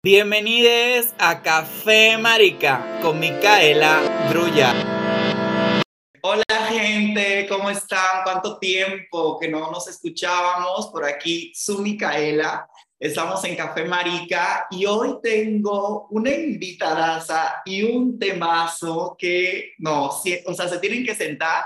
Bienvenidos a Café Marica con Micaela Druya. Hola gente, ¿cómo están? ¿Cuánto tiempo que no nos escuchábamos? Por aquí su Micaela. Estamos en Café Marica y hoy tengo una invitadaza y un temazo que no, o sea, se tienen que sentar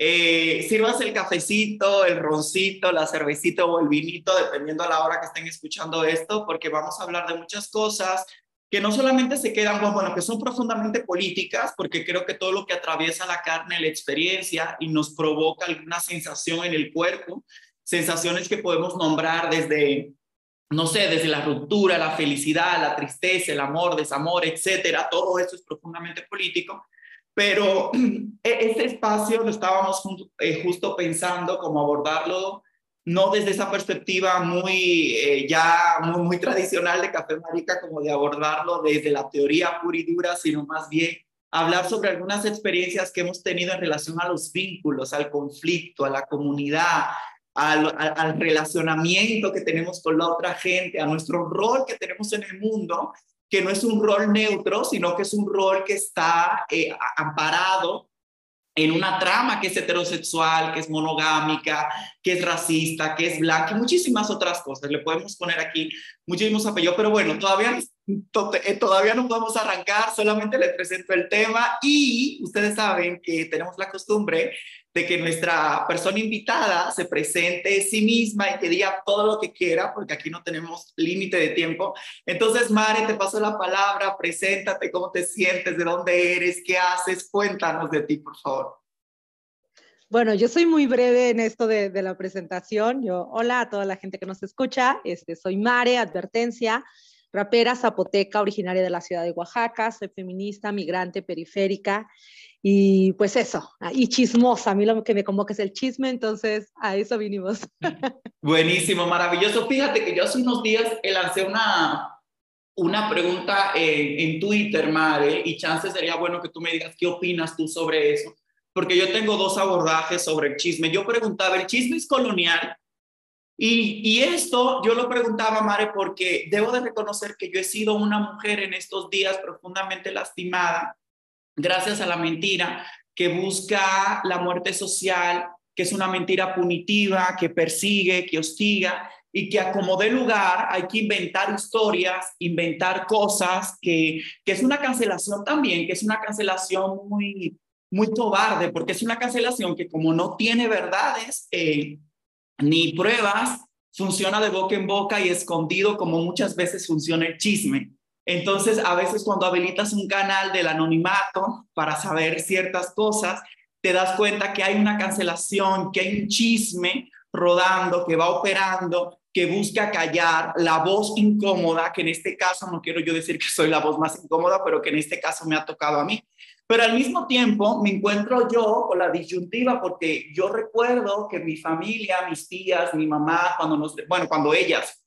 eh, el cafecito, el roncito, la cervecita o el vinito, dependiendo a la hora que estén escuchando esto, porque vamos a hablar de muchas cosas que no solamente se quedan, bueno, que son profundamente políticas, porque creo que todo lo que atraviesa la carne, la experiencia y nos provoca alguna sensación en el cuerpo, sensaciones que podemos nombrar desde, no sé, desde la ruptura, la felicidad, la tristeza, el amor, desamor, etcétera, todo eso es profundamente político pero este espacio lo estábamos eh, justo pensando cómo abordarlo, no desde esa perspectiva muy eh, ya muy, muy tradicional de Café Marica, como de abordarlo desde la teoría pura y dura, sino más bien hablar sobre algunas experiencias que hemos tenido en relación a los vínculos, al conflicto, a la comunidad, al, al, relacionamiento que tenemos con la otra gente, a nuestro rol que tenemos en el mundo que no es un rol neutro, sino que es un rol que está eh, amparado en una trama que es heterosexual, que es monogámica, que es racista, que es blanca, y muchísimas otras cosas. Le podemos poner aquí muchísimos apellidos, pero bueno, todavía, eh, todavía no podemos arrancar, solamente les presento el tema y ustedes saben que tenemos la costumbre de que nuestra persona invitada se presente sí misma y que diga todo lo que quiera, porque aquí no tenemos límite de tiempo. Entonces, Mare, te paso la palabra, preséntate, cómo te sientes, de dónde eres, qué haces, cuéntanos de ti, por favor. Bueno, yo soy muy breve en esto de, de, la presentación. Yo, hola a toda la gente que nos escucha. Este, soy Mare, advertencia, rapera zapoteca, originaria de la ciudad de Oaxaca. Soy feminista, migrante, periférica. Y pues eso, y chismosa, a mí lo que me convoca es el chisme, entonces a eso vinimos. Buenísimo, maravilloso. Fíjate que yo hace unos días lancé una, una pregunta en, en Twitter, Mare, y chance sería bueno que tú me digas qué opinas tú sobre eso, porque yo tengo dos abordajes sobre el chisme. Yo preguntaba, ¿el chisme es colonial? Y, y, esto yo lo preguntaba, Mare, porque debo de reconocer que yo he sido una mujer en estos días profundamente lastimada gracias a la mentira que busca la muerte social, que es una mentira punitiva, que persigue, que hostiga y que a como lugar hay que inventar historias, inventar cosas, que, que es una cancelación también, que es una cancelación muy, muy cobarde, porque es una cancelación que como no tiene verdades eh, ni pruebas, funciona de boca en boca y escondido como muchas veces funciona el chisme. Entonces, a veces cuando habilitas un canal del anonimato para saber ciertas cosas, te das cuenta que hay una cancelación, que hay un chisme rodando, que va operando, que busca callar la voz incómoda, que en este caso no quiero yo decir que soy la voz más incómoda, pero que en este caso me ha tocado a mí. Pero al mismo tiempo me encuentro yo con la disyuntiva porque yo recuerdo que mi familia, mis tías, mi mamá, cuando nos, bueno, cuando ellas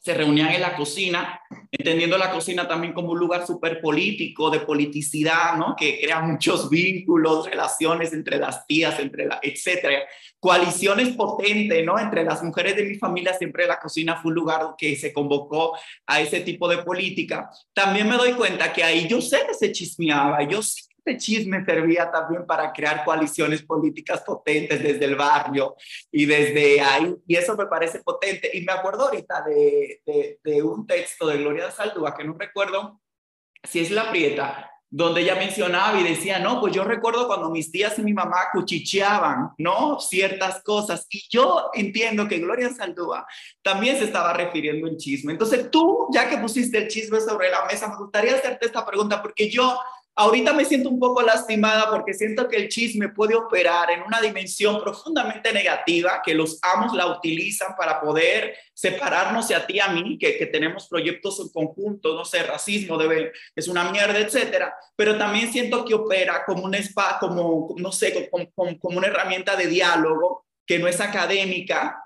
se reunían en la cocina, entendiendo la cocina también como un lugar súper político, de politicidad, ¿no? Que crea muchos vínculos, relaciones entre las tías, entre la, etcétera. Coaliciones potentes, ¿no? Entre las mujeres de mi familia, siempre la cocina fue un lugar que se convocó a ese tipo de política. También me doy cuenta que ahí yo sé que se chismeaba, yo sé este chisme servía también para crear coaliciones políticas potentes desde el barrio y desde ahí, y eso me parece potente. Y me acuerdo ahorita de, de, un texto de Gloria Saldúa, que no recuerdo si es la Prieta, donde ella mencionaba y decía, no, pues yo recuerdo cuando mis tías y mi mamá cuchicheaban, ¿no? Ciertas cosas. Y yo entiendo que Gloria Saldúa también se estaba refiriendo al chisme. Entonces tú, ya que pusiste el chisme sobre la mesa, me gustaría hacerte esta pregunta porque yo Ahorita me siento un poco lastimada porque siento que el chisme puede operar en una dimensión profundamente negativa, que los amos la utilizan para poder separarnos a ti a mí, que, que, tenemos proyectos en conjunto, no sé, racismo debe, es una mierda, etcétera. Pero también siento que opera como un spa, como, no sé, como, como una herramienta de diálogo que no es académica,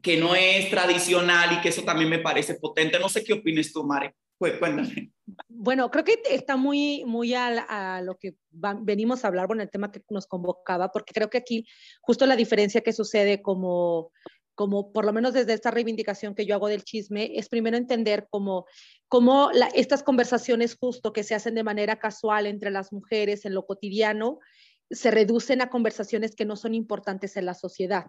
que no es tradicional y que eso también me parece potente. No sé qué opines tú, Mare. Cuéntame. Bueno, creo que está muy, muy a, lo que venimos a hablar, con el tema que nos convocaba, porque creo que aquí justo la diferencia que sucede como como por lo menos desde esta reivindicación que yo hago del chisme, es primero entender cómo, cómo estas conversaciones justo que se hacen de manera casual entre las mujeres en lo cotidiano, se reducen a conversaciones que no son importantes en la sociedad.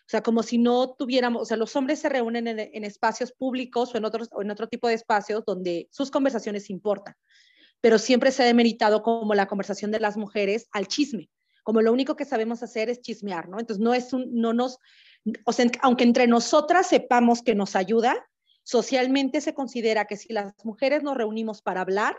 O sea, como si no tuviéramos, o sea, los hombres se reúnen en, espacios públicos o en, otros, o en otro tipo de espacios donde sus conversaciones importan, pero siempre se ha demeritado como la conversación de las mujeres al chisme, como lo único que sabemos hacer es chismear, ¿no? Entonces, no es un, no nos, o sea, aunque entre nosotras sepamos que nos ayuda, socialmente se considera que si las mujeres nos reunimos para hablar,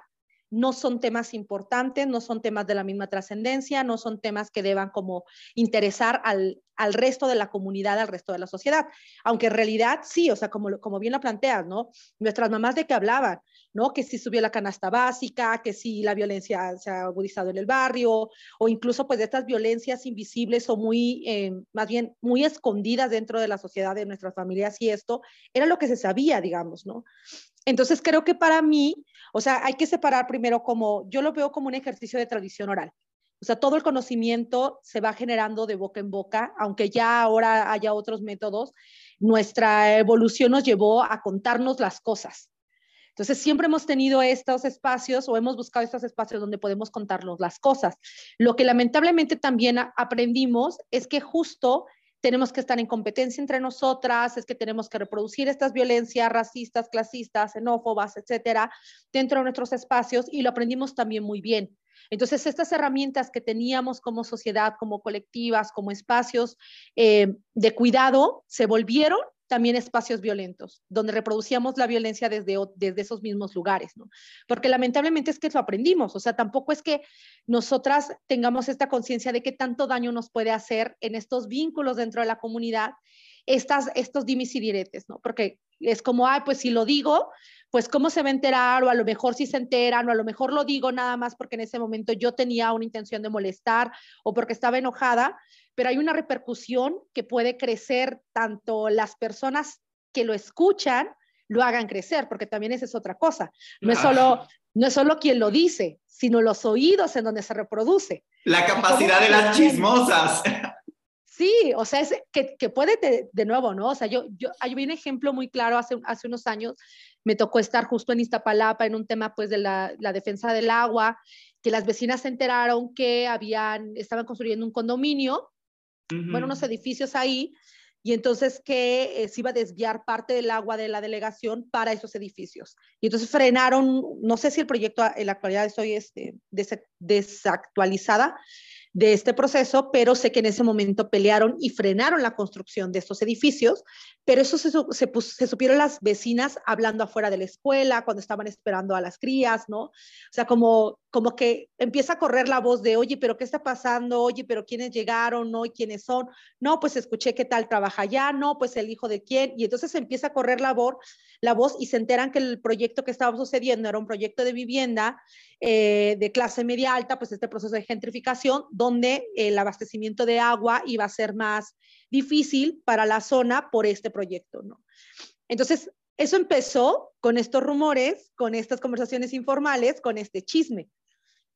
no son temas importantes, no son temas de la misma trascendencia, no son temas que deban como interesar al, al, resto de la comunidad, al resto de la sociedad. Aunque en realidad sí, o sea, como, como bien lo planteas, ¿no? Nuestras mamás de qué hablaban, ¿no? Que si subió la canasta básica, que si la violencia se ha agudizado en el barrio, o incluso pues de estas violencias invisibles o muy, eh, más bien, muy escondidas dentro de la sociedad de nuestras familias y esto, era lo que se sabía, digamos, ¿no? Entonces creo que para mí, o sea, hay que separar primero como, yo lo veo como un ejercicio de tradición oral. O sea, todo el conocimiento se va generando de boca en boca, aunque ya ahora haya otros métodos. Nuestra evolución nos llevó a contarnos las cosas. Entonces, siempre hemos tenido estos espacios o hemos buscado estos espacios donde podemos contarnos las cosas. Lo que lamentablemente también aprendimos es que justo tenemos que estar en competencia entre nosotras, es que tenemos que reproducir estas violencias racistas, clasistas, xenófobas, etcétera, dentro de nuestros espacios y lo aprendimos también muy bien. Entonces, estas herramientas que teníamos como sociedad, como colectivas, como espacios eh, de cuidado, se volvieron también espacios violentos, donde reproducíamos la violencia desde, desde esos mismos lugares, ¿no? Porque lamentablemente es que lo aprendimos, o sea, tampoco es que nosotras tengamos esta conciencia de qué tanto daño nos puede hacer en estos vínculos dentro de la comunidad, estas, estos dimis y diretes, ¿no? Porque es como, ay, pues si lo digo, pues cómo se va a enterar, o a lo mejor si se enteran, o a lo mejor lo digo nada más porque en ese momento yo tenía una intención de molestar o porque estaba enojada, pero hay una repercusión que puede crecer tanto las personas que lo escuchan lo hagan crecer, porque también esa es otra cosa. No es solo, no es solo quien lo dice, sino los oídos en donde se reproduce. La capacidad de las chismosas. Sí, o sea, es que, que puede de, nuevo, ¿no? O sea, yo, yo, hay un ejemplo muy claro hace, hace unos años, me tocó estar justo en Iztapalapa en un tema pues de la, la defensa del agua, que las vecinas se enteraron que habían, estaban construyendo un condominio bueno, unos edificios ahí, y entonces que eh, se iba a desviar parte del agua de la delegación para esos edificios. Y entonces frenaron, no sé si el proyecto en la actualidad estoy este, desactualizada, de este proceso, pero sé que en ese momento pelearon y frenaron la construcción de estos edificios, pero eso se, supieron las vecinas hablando afuera de la escuela, cuando estaban esperando a las crías, ¿no? O sea, como, como que empieza a correr la voz de, oye, pero ¿qué está pasando? Oye, pero ¿quiénes llegaron? ¿No? ¿Y quiénes son? No, pues escuché qué tal trabaja allá, no, pues el hijo de quién, y entonces empieza a correr la voz, la voz y se enteran que el proyecto que estaba sucediendo era un proyecto de vivienda eh, de clase media alta, pues este proceso de gentrificación, donde el abastecimiento de agua iba a ser más difícil para la zona por este proyecto. Entonces, eso empezó con estos rumores, con estas conversaciones informales, con este chisme.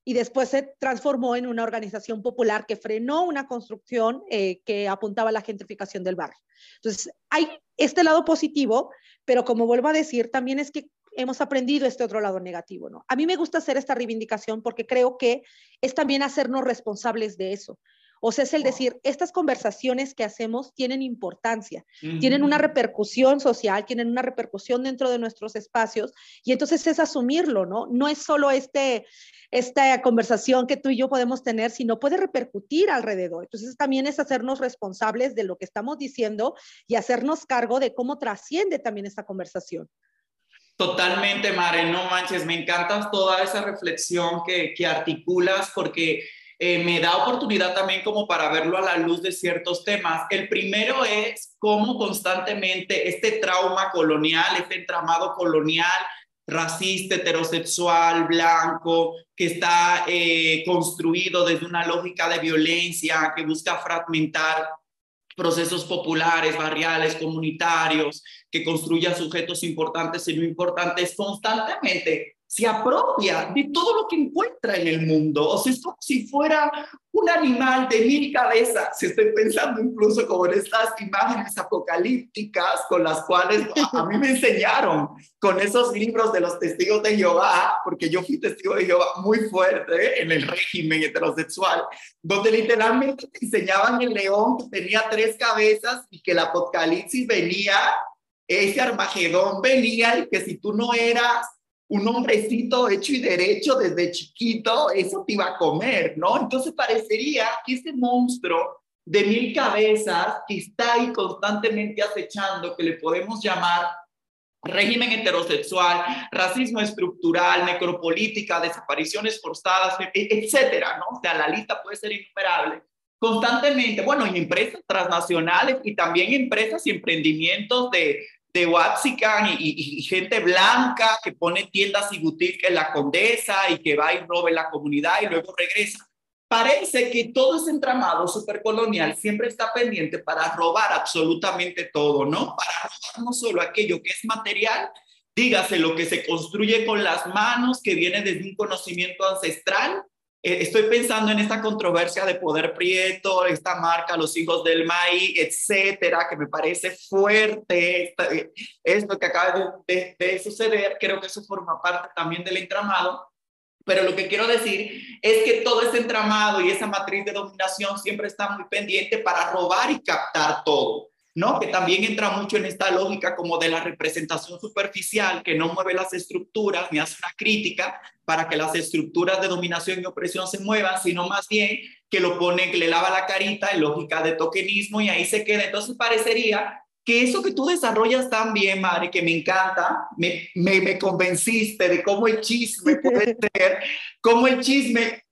Y después se transformó en una organización popular que frenó una construcción eh, que apuntaba a la gentrificación del barrio. Entonces, hay este lado positivo, pero como vuelvo a decir, también es que hemos aprendido este otro lado negativo, ¿no? A mí me gusta hacer esta reivindicación porque creo que es también hacernos responsables de eso. O sea, es el decir, estas conversaciones que hacemos tienen importancia, tienen una repercusión social, tienen una repercusión dentro de nuestros espacios y entonces es asumirlo, ¿no? No es solo este, esta conversación que tú y yo podemos tener, sino puede repercutir alrededor. Entonces también es hacernos responsables de lo que estamos diciendo y hacernos cargo de cómo trasciende también esta conversación. Totalmente, Mare, no manches, me encanta toda esa reflexión que, que articulas porque eh, me da oportunidad también como para verlo a la luz de ciertos temas. El primero es cómo constantemente este trauma colonial, este entramado colonial, racista, heterosexual, blanco, que está eh, construido desde una lógica de violencia que busca fragmentar procesos populares, barriales, comunitarios, que construya sujetos importantes y no importantes, constantemente se apropia de todo lo que encuentra en el mundo. O sea, es como si fuera un animal de mil cabezas. Estoy pensando incluso como en estas imágenes apocalípticas con las cuales a mí me enseñaron con esos libros de los testigos de Jehová, porque yo fui testigo de Jehová muy fuerte en el régimen heterosexual, donde literalmente te enseñaban el león que tenía tres cabezas y que el apocalipsis venía, ese Armagedón venía y que si tú no eras un hombrecito hecho y derecho desde chiquito, eso te iba a comer, ¿no? Entonces parecería que ese monstruo de mil cabezas que está ahí constantemente acechando, que le podemos llamar régimen heterosexual, racismo estructural, necropolítica, desapariciones forzadas, e, etcétera, ¿no? O sea, la lista puede ser innumerable. Constantemente, bueno, y empresas transnacionales y también empresas y emprendimientos de, de Waxican y, gente blanca que pone tiendas y boutiques en la Condesa y que va y roba la comunidad y luego regresa. Parece que todo ese entramado supercolonial siempre está pendiente para robar absolutamente todo, ¿no? Para robar no solo aquello que es material, dígase lo que se construye con las manos, que viene desde un conocimiento ancestral, estoy pensando en esta controversia de Poder Prieto, esta marca, los hijos del maíz, etcétera, que me parece fuerte eh, esto que acaba de, de, suceder. Creo que eso forma parte también del entramado. Pero lo que quiero decir es que todo ese entramado y esa matriz de dominación siempre está muy pendiente para robar y captar todo. ¿No? Que también entra mucho en esta lógica como de la representación superficial, que no mueve las estructuras ni hace una crítica para que las estructuras de dominación y opresión se muevan, sino más bien que lo pone, que le lava la carita en lógica de tokenismo y ahí se queda. Entonces parecería que eso que tú desarrollas tan bien, Mari, que me encanta, me, me, me convenciste de cómo el chisme puede ser, cómo el chisme,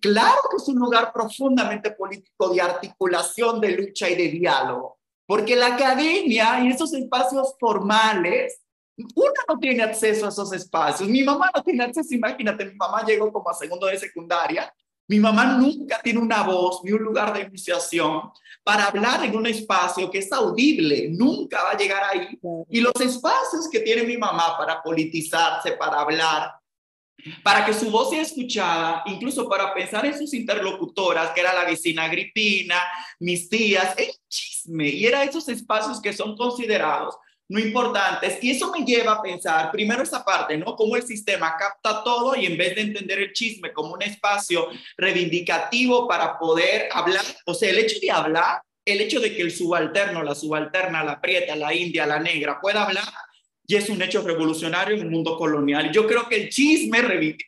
claro que es un lugar profundamente político de articulación, de lucha y de diálogo, porque la academia y esos espacios formales, uno no tiene acceso a esos espacios. Mi mamá no tiene acceso, imagínate, mi mamá llegó como a segundo de secundaria. Mi mamá nunca tiene una voz ni un lugar de iniciación para hablar en un espacio que es audible, nunca va a llegar ahí. Y los espacios que tiene mi mamá para politizarse, para hablar, para que su voz sea escuchada, incluso para pensar en sus interlocutoras, que era la vecina Agripina, mis tías, el chisme, y era esos espacios que son considerados no importantes. Y eso me lleva a pensar, primero esa parte, ¿no? Cómo el sistema capta todo y en vez de entender el chisme como un espacio reivindicativo para poder hablar, o sea, el hecho de hablar, el hecho de que el subalterno, la subalterna, la prieta, la india, la negra pueda hablar, y es un hecho revolucionario en el mundo colonial. Yo creo que el chisme,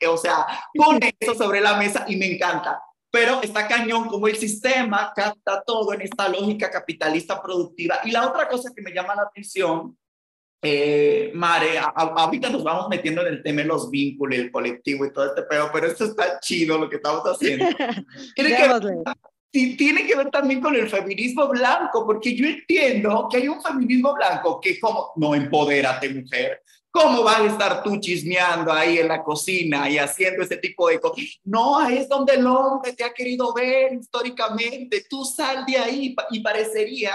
o sea, pone eso sobre la mesa y me encanta. Pero está cañón como el sistema capta todo en esta lógica capitalista productiva. Y la otra cosa que me llama la atención, eh, Mare, ahorita nos vamos metiendo en el tema de los vínculos, el colectivo y todo este pedo, pero esto está chido lo que estamos haciendo. Tiene que, tiene que ver también con el feminismo blanco, porque yo entiendo que hay un feminismo blanco que como, no, empodérate mujer, ¿cómo vas a estar tú chismeando ahí en la cocina y haciendo ese tipo de cosas? No, es donde el hombre te ha querido ver históricamente, tú sal de ahí y parecería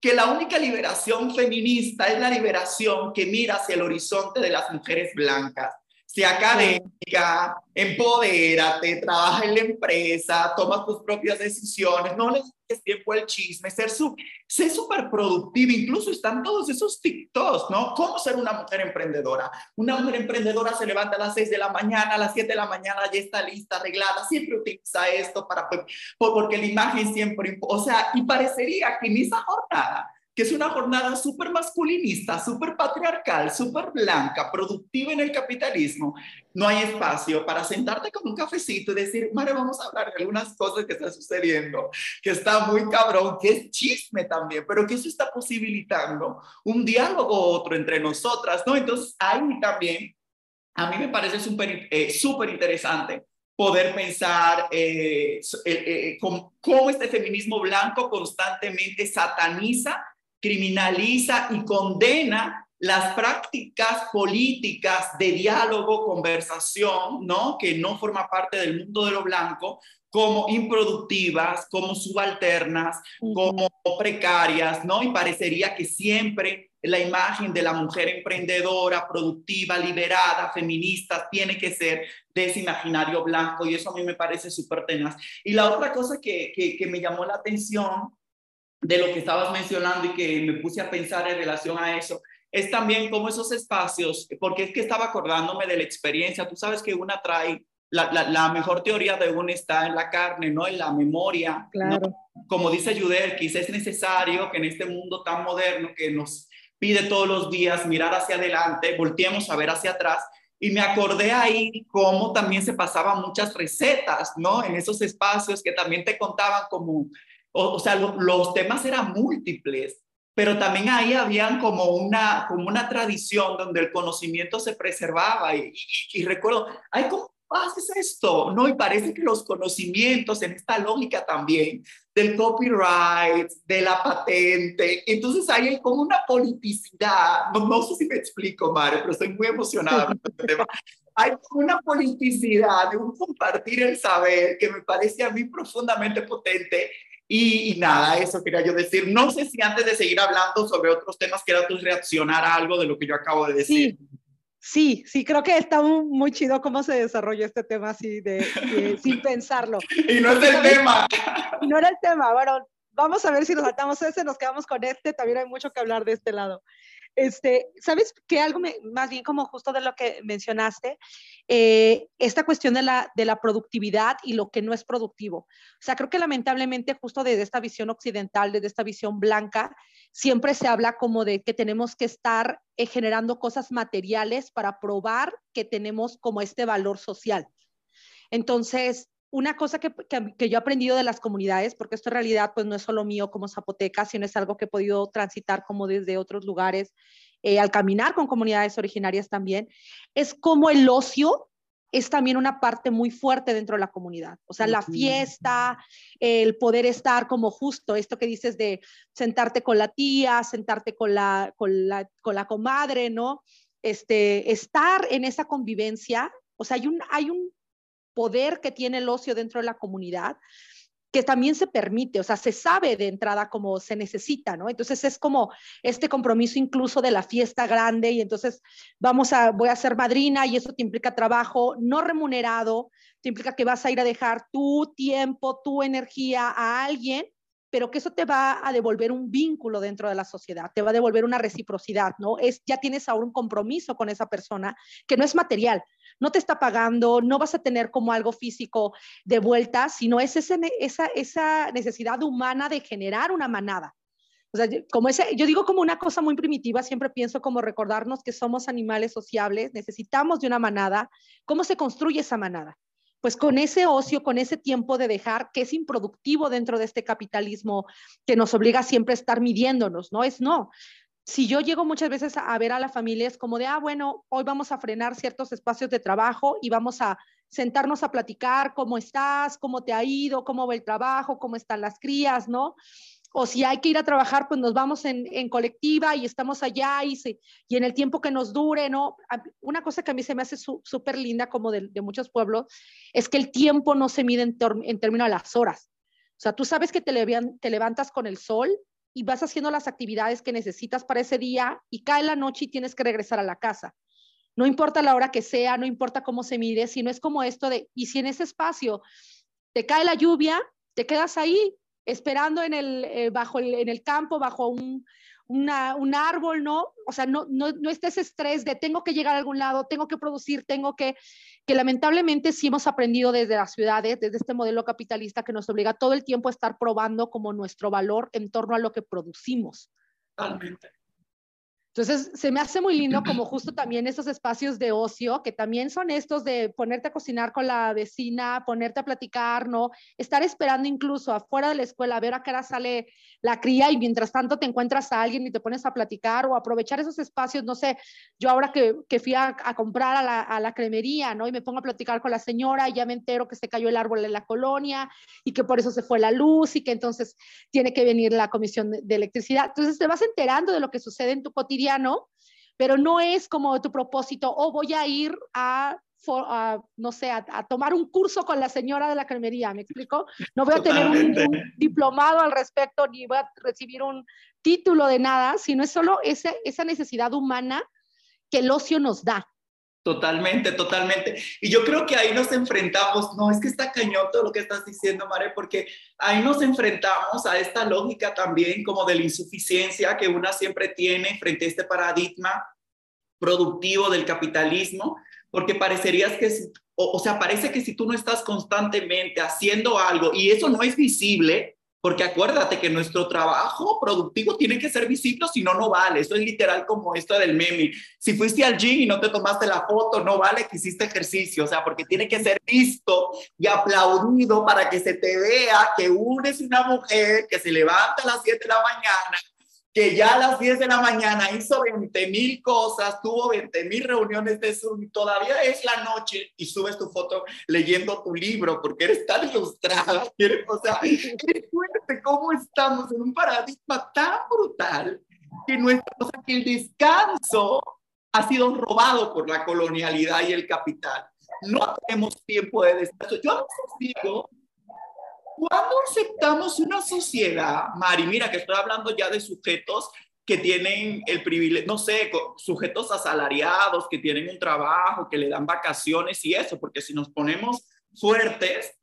que la única liberación feminista es la liberación que mira hacia el horizonte de las mujeres blancas sea académica, empodérate, trabaja en la empresa, toma tus propias decisiones, no le des tiempo al chisme, ser súper productiva, incluso están todos esos TikToks, ¿no? ¿Cómo ser una mujer emprendedora? Una mujer emprendedora se levanta a las 6 de la mañana, a las 7 de la mañana ya está lista, arreglada, siempre utiliza esto para, porque la imagen siempre, o sea, y parecería que en esa jornada que es una jornada súper masculinista, súper patriarcal, súper blanca, productiva en el capitalismo, no hay espacio para sentarte con un cafecito y decir, Mare, vamos a hablar de algunas cosas que están sucediendo, que está muy cabrón, que es chisme también, pero que eso está posibilitando un diálogo otro entre nosotras, ¿no? Entonces, ahí también, a mí me parece súper eh, interesante poder pensar eh, eh, cómo, cómo este feminismo blanco constantemente sataniza criminaliza y condena las prácticas políticas de diálogo, conversación, ¿no? Que no forma parte del mundo de lo blanco, como improductivas, como subalternas, como precarias, ¿no? Y parecería que siempre la imagen de la mujer emprendedora, productiva, liberada, feminista, tiene que ser de ese imaginario blanco y eso a mí me parece súper tenaz. Y la otra cosa que, que, me llamó la atención de lo que estabas mencionando y que me puse a pensar en relación a eso, es también como esos espacios, porque es que estaba acordándome de la experiencia, tú sabes que una trae, la, la, mejor teoría de una está en la carne, ¿no? En la memoria. Claro. Como dice Judel, quizás es necesario que en este mundo tan moderno que nos pide todos los días mirar hacia adelante, volteemos a ver hacia atrás. Y me acordé ahí cómo también se pasaban muchas recetas, ¿no? En esos espacios que también te contaban como, o, sea, los temas eran múltiples, pero también ahí habían como una, como una tradición donde el conocimiento se preservaba. Y, y, y recuerdo, hay como haces esto? No, y parece que los conocimientos en esta lógica también del copyright, de la patente, entonces ahí hay como una politicidad, no, no sé si me explico, Mare, pero estoy muy emocionada con este tema. Hay una politicidad de un compartir el saber que me parece a mí profundamente potente y, y, nada, eso quería yo decir. No sé si antes de seguir hablando sobre otros temas, quieras tú reaccionar a algo de lo que yo acabo de decir. Sí. Sí, sí, creo que está muy chido cómo se desarrolló este tema así de, sin pensarlo. Y no es el tema. Y no era el tema. Bueno, vamos a ver si nos saltamos ese, nos quedamos con este. También hay mucho que hablar de este lado. Este, ¿Sabes que algo más bien como justo de lo que mencionaste? Eh, esta cuestión de la, de la productividad y lo que no es productivo. O sea, creo que lamentablemente justo desde esta visión occidental, desde esta visión blanca, siempre se habla como de que tenemos que estar eh, generando cosas materiales para probar que tenemos como este valor social. Entonces, una cosa que, que, yo he aprendido de las comunidades, porque esto en realidad pues no es solo mío como zapoteca, sino es algo que he podido transitar como desde otros lugares, eh, al caminar con comunidades originarias también, es como el ocio es también una parte muy fuerte dentro de la comunidad. O sea, la fiesta, el poder estar como justo, esto que dices de sentarte con la tía, sentarte con la, con la, con la comadre, ¿no? Este, estar en esa convivencia, o sea, hay un, hay un poder que tiene el ocio dentro de la comunidad que también se permite, o sea, se sabe de entrada cómo se necesita, ¿no? Entonces es como este compromiso incluso de la fiesta grande y entonces vamos a, voy a ser madrina y eso te implica trabajo no remunerado, te implica que vas a ir a dejar tu tiempo, tu energía a alguien, pero que eso te va a devolver un vínculo dentro de la sociedad, te va a devolver una reciprocidad, ¿no? Es, ya tienes ahora un compromiso con esa persona que no es material, no te está pagando, no vas a tener como algo físico de vuelta, sino es esa, esa necesidad humana de generar una manada. O sea, como ese, yo digo como una cosa muy primitiva, siempre pienso como recordarnos que somos animales sociables, necesitamos de una manada. ¿Cómo se construye esa manada? Pues con ese ocio, con ese tiempo de dejar que es improductivo dentro de este capitalismo que nos obliga siempre a estar midiéndonos, ¿no? Es no si yo llego muchas veces a, ver a la familia, es como de, ah, bueno, hoy vamos a frenar ciertos espacios de trabajo y vamos a sentarnos a platicar cómo estás, cómo te ha ido, cómo va el trabajo, cómo están las crías, ¿no? O si hay que ir a trabajar, pues nos vamos en, colectiva y estamos allá y, y en el tiempo que nos dure, ¿no? Una cosa que a mí se me hace súper linda como de, muchos pueblos es que el tiempo no se mide en, en términos de las horas. O sea, tú sabes que te, te levantas con el sol y vas haciendo las actividades que necesitas para ese día y cae la noche y tienes que regresar a la casa. No importa la hora que sea, no importa cómo se mire, sino es como esto de, y si en ese espacio te cae la lluvia, te quedas ahí esperando en el, eh, bajo en el campo, bajo un, un árbol, ¿no? O sea, no, no, no esté ese estrés de tengo que llegar a algún lado, tengo que producir, tengo que, que lamentablemente sí hemos aprendido desde las ciudades, desde este modelo capitalista que nos obliga todo el tiempo a estar probando como nuestro valor en torno a lo que producimos. Totalmente. Entonces, se me hace muy lindo como justo también esos espacios de ocio, que también son estos de ponerte a cocinar con la vecina, ponerte a platicar, ¿no? Estar esperando incluso afuera de la escuela, a ver a qué hora sale la cría y mientras tanto te encuentras a alguien y te pones a platicar o aprovechar esos espacios, no sé, yo ahora que, que fui a, comprar a la, a la, cremería, ¿no? Y me pongo a platicar con la señora y ya me entero que se cayó el árbol en la colonia y que por eso se fue la luz y que entonces tiene que venir la comisión de, de electricidad. Entonces te vas enterando de lo que sucede en tu cotidiano pero no es como tu propósito, o voy a ir a no sé, a, tomar un curso con la señora de la cremería, ¿me explico? No voy a tener un, diplomado al respecto, ni voy a recibir un título de nada, sino es solo esa, esa necesidad humana que el ocio nos da. Totalmente, totalmente. Y yo creo que ahí nos enfrentamos, no, es que está cañón todo lo que estás diciendo, Mare, porque ahí nos enfrentamos a esta lógica también como de la insuficiencia que una siempre tiene frente a este paradigma productivo del capitalismo, porque parecerías que, o, o sea, parece que si tú no estás constantemente haciendo algo y eso no es visible, porque acuérdate que nuestro trabajo productivo tiene que ser visible, si no, no vale. Eso es literal como esto del meme. Si fuiste al gym y no te tomaste la foto, no vale que hiciste ejercicio. O sea, porque tiene que ser visto y aplaudido para que se te vea que uno es una mujer que se levanta a las 7 de la mañana, que ya a las 10 de la mañana hizo 20 mil cosas, tuvo 20 mil reuniones de Zoom, todavía es la noche y subes tu foto leyendo tu libro porque eres tan ilustrada, o sea, qué fuerte cómo estamos en un paradigma tan brutal que, nuestra, o sea, que el descanso ha sido robado por la colonialidad y el capital. No tenemos tiempo de descanso. Yo a digo ¿Cuándo aceptamos una sociedad, Mari? Mira que estoy hablando ya de sujetos que tienen el privilegio, no sé, sujetos asalariados, que tienen un trabajo, que le dan vacaciones y eso, porque si nos ponemos fuertes,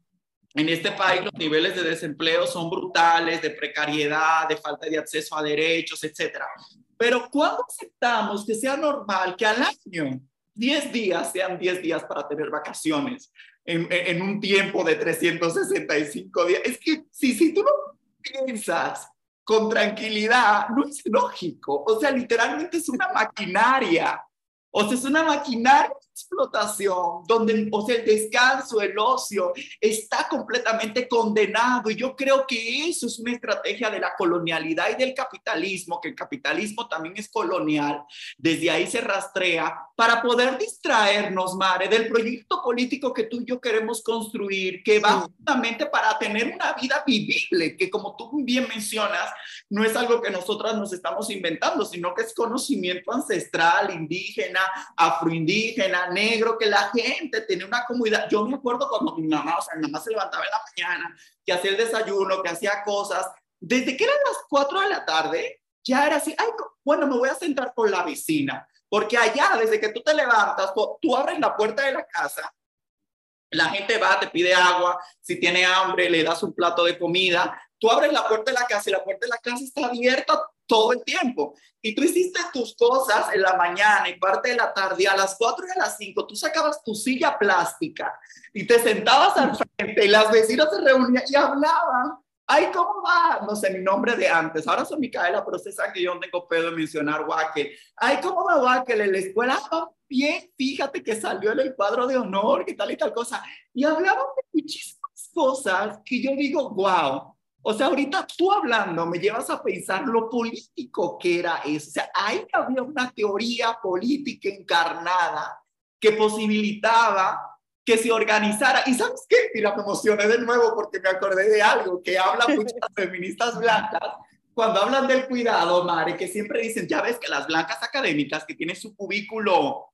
en este país los niveles de desempleo son brutales, de precariedad, de falta de acceso a derechos, etc. Pero ¿cuándo aceptamos que sea normal que al año 10 días sean 10 días para tener vacaciones? En, un tiempo de 365 días. Es que si, si tú no piensas con tranquilidad, no es lógico. O sea, literalmente es una maquinaria. O sea, es una maquinaria explotación, donde o sea, el descanso, el ocio está completamente condenado. Y yo creo que eso es una estrategia de la colonialidad y del capitalismo, que el capitalismo también es colonial. Desde ahí se rastrea para poder distraernos, Mare, del proyecto político que tú y yo queremos construir, que va justamente para tener una vida vivible, que como tú bien mencionas, no es algo que nosotras nos estamos inventando, sino que es conocimiento ancestral, indígena, afroindígena, negro, que la gente tenía una comunidad. Yo me acuerdo cuando mi mamá, o sea, mi mamá se levantaba en la mañana, que hacía el desayuno, que hacía cosas. Desde que eran las 4 de la tarde, ya era así, ay, bueno, me voy a sentar con la vecina, porque allá, desde que tú te levantas, tú, abres la puerta de la casa, la gente va, te pide agua, si tiene hambre, le das un plato de comida, tú abres la puerta de la casa y la puerta de la casa está abierta todo el tiempo. Y tú hiciste tus cosas en la mañana y parte de la tarde, a las 4 y a las 5 tú sacabas tu silla plástica y te sentabas al frente y las vecinas se reunían y hablaban. Ay, ¿cómo va? No sé, mi nombre de antes. Ahora soy Micaela, pero usted sabe que yo no tengo pedo de mencionar Wackel. Ay, ¿cómo va Wackel en la escuela? Ah, bien, fíjate que salió en el cuadro de honor y tal y tal cosa. Y hablaban de muchísimas cosas que yo digo, wow, o sea, ahorita tú hablando me llevas a pensar lo político que era eso. O sea, ahí había una teoría política encarnada que posibilitaba que se organizara. ¿Y sabes qué? Mira, me emocioné de nuevo porque me acordé de algo que hablan muchas feministas blancas cuando hablan del cuidado, Mare, que siempre dicen, ya ves que las blancas académicas que tienen su cubículo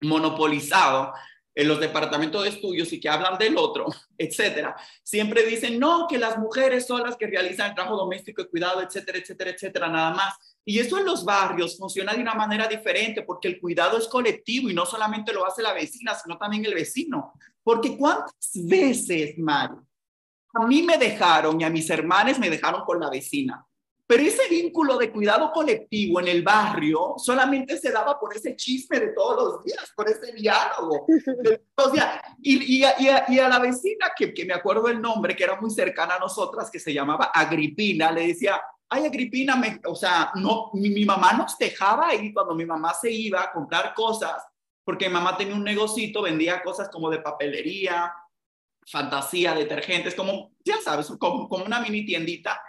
monopolizado, en los departamentos de estudios y que hablan del otro, etcétera, siempre dicen, no, que las mujeres son las que realizan el trabajo doméstico y cuidado, etcétera, etcétera, etcétera, nada más. Y eso en los barrios funciona de una manera diferente porque el cuidado es colectivo y no solamente lo hace la vecina, sino también el vecino. Porque cuántas veces, Mario, a mí me dejaron y a mis hermanos me dejaron con la vecina. Pero ese vínculo de cuidado colectivo en el barrio solamente se daba por ese chisme de todos los días, por ese diálogo. O sea, y, a, la vecina, que, me acuerdo el nombre, que era muy cercana a nosotras, que se llamaba Agripina, le decía, ay Agripina, me, o sea, no, mi, mamá nos dejaba ir cuando mi mamá se iba a comprar cosas, porque mi mamá tenía un negocito, vendía cosas como de papelería, fantasía, detergentes, como, ya sabes, como una mini tiendita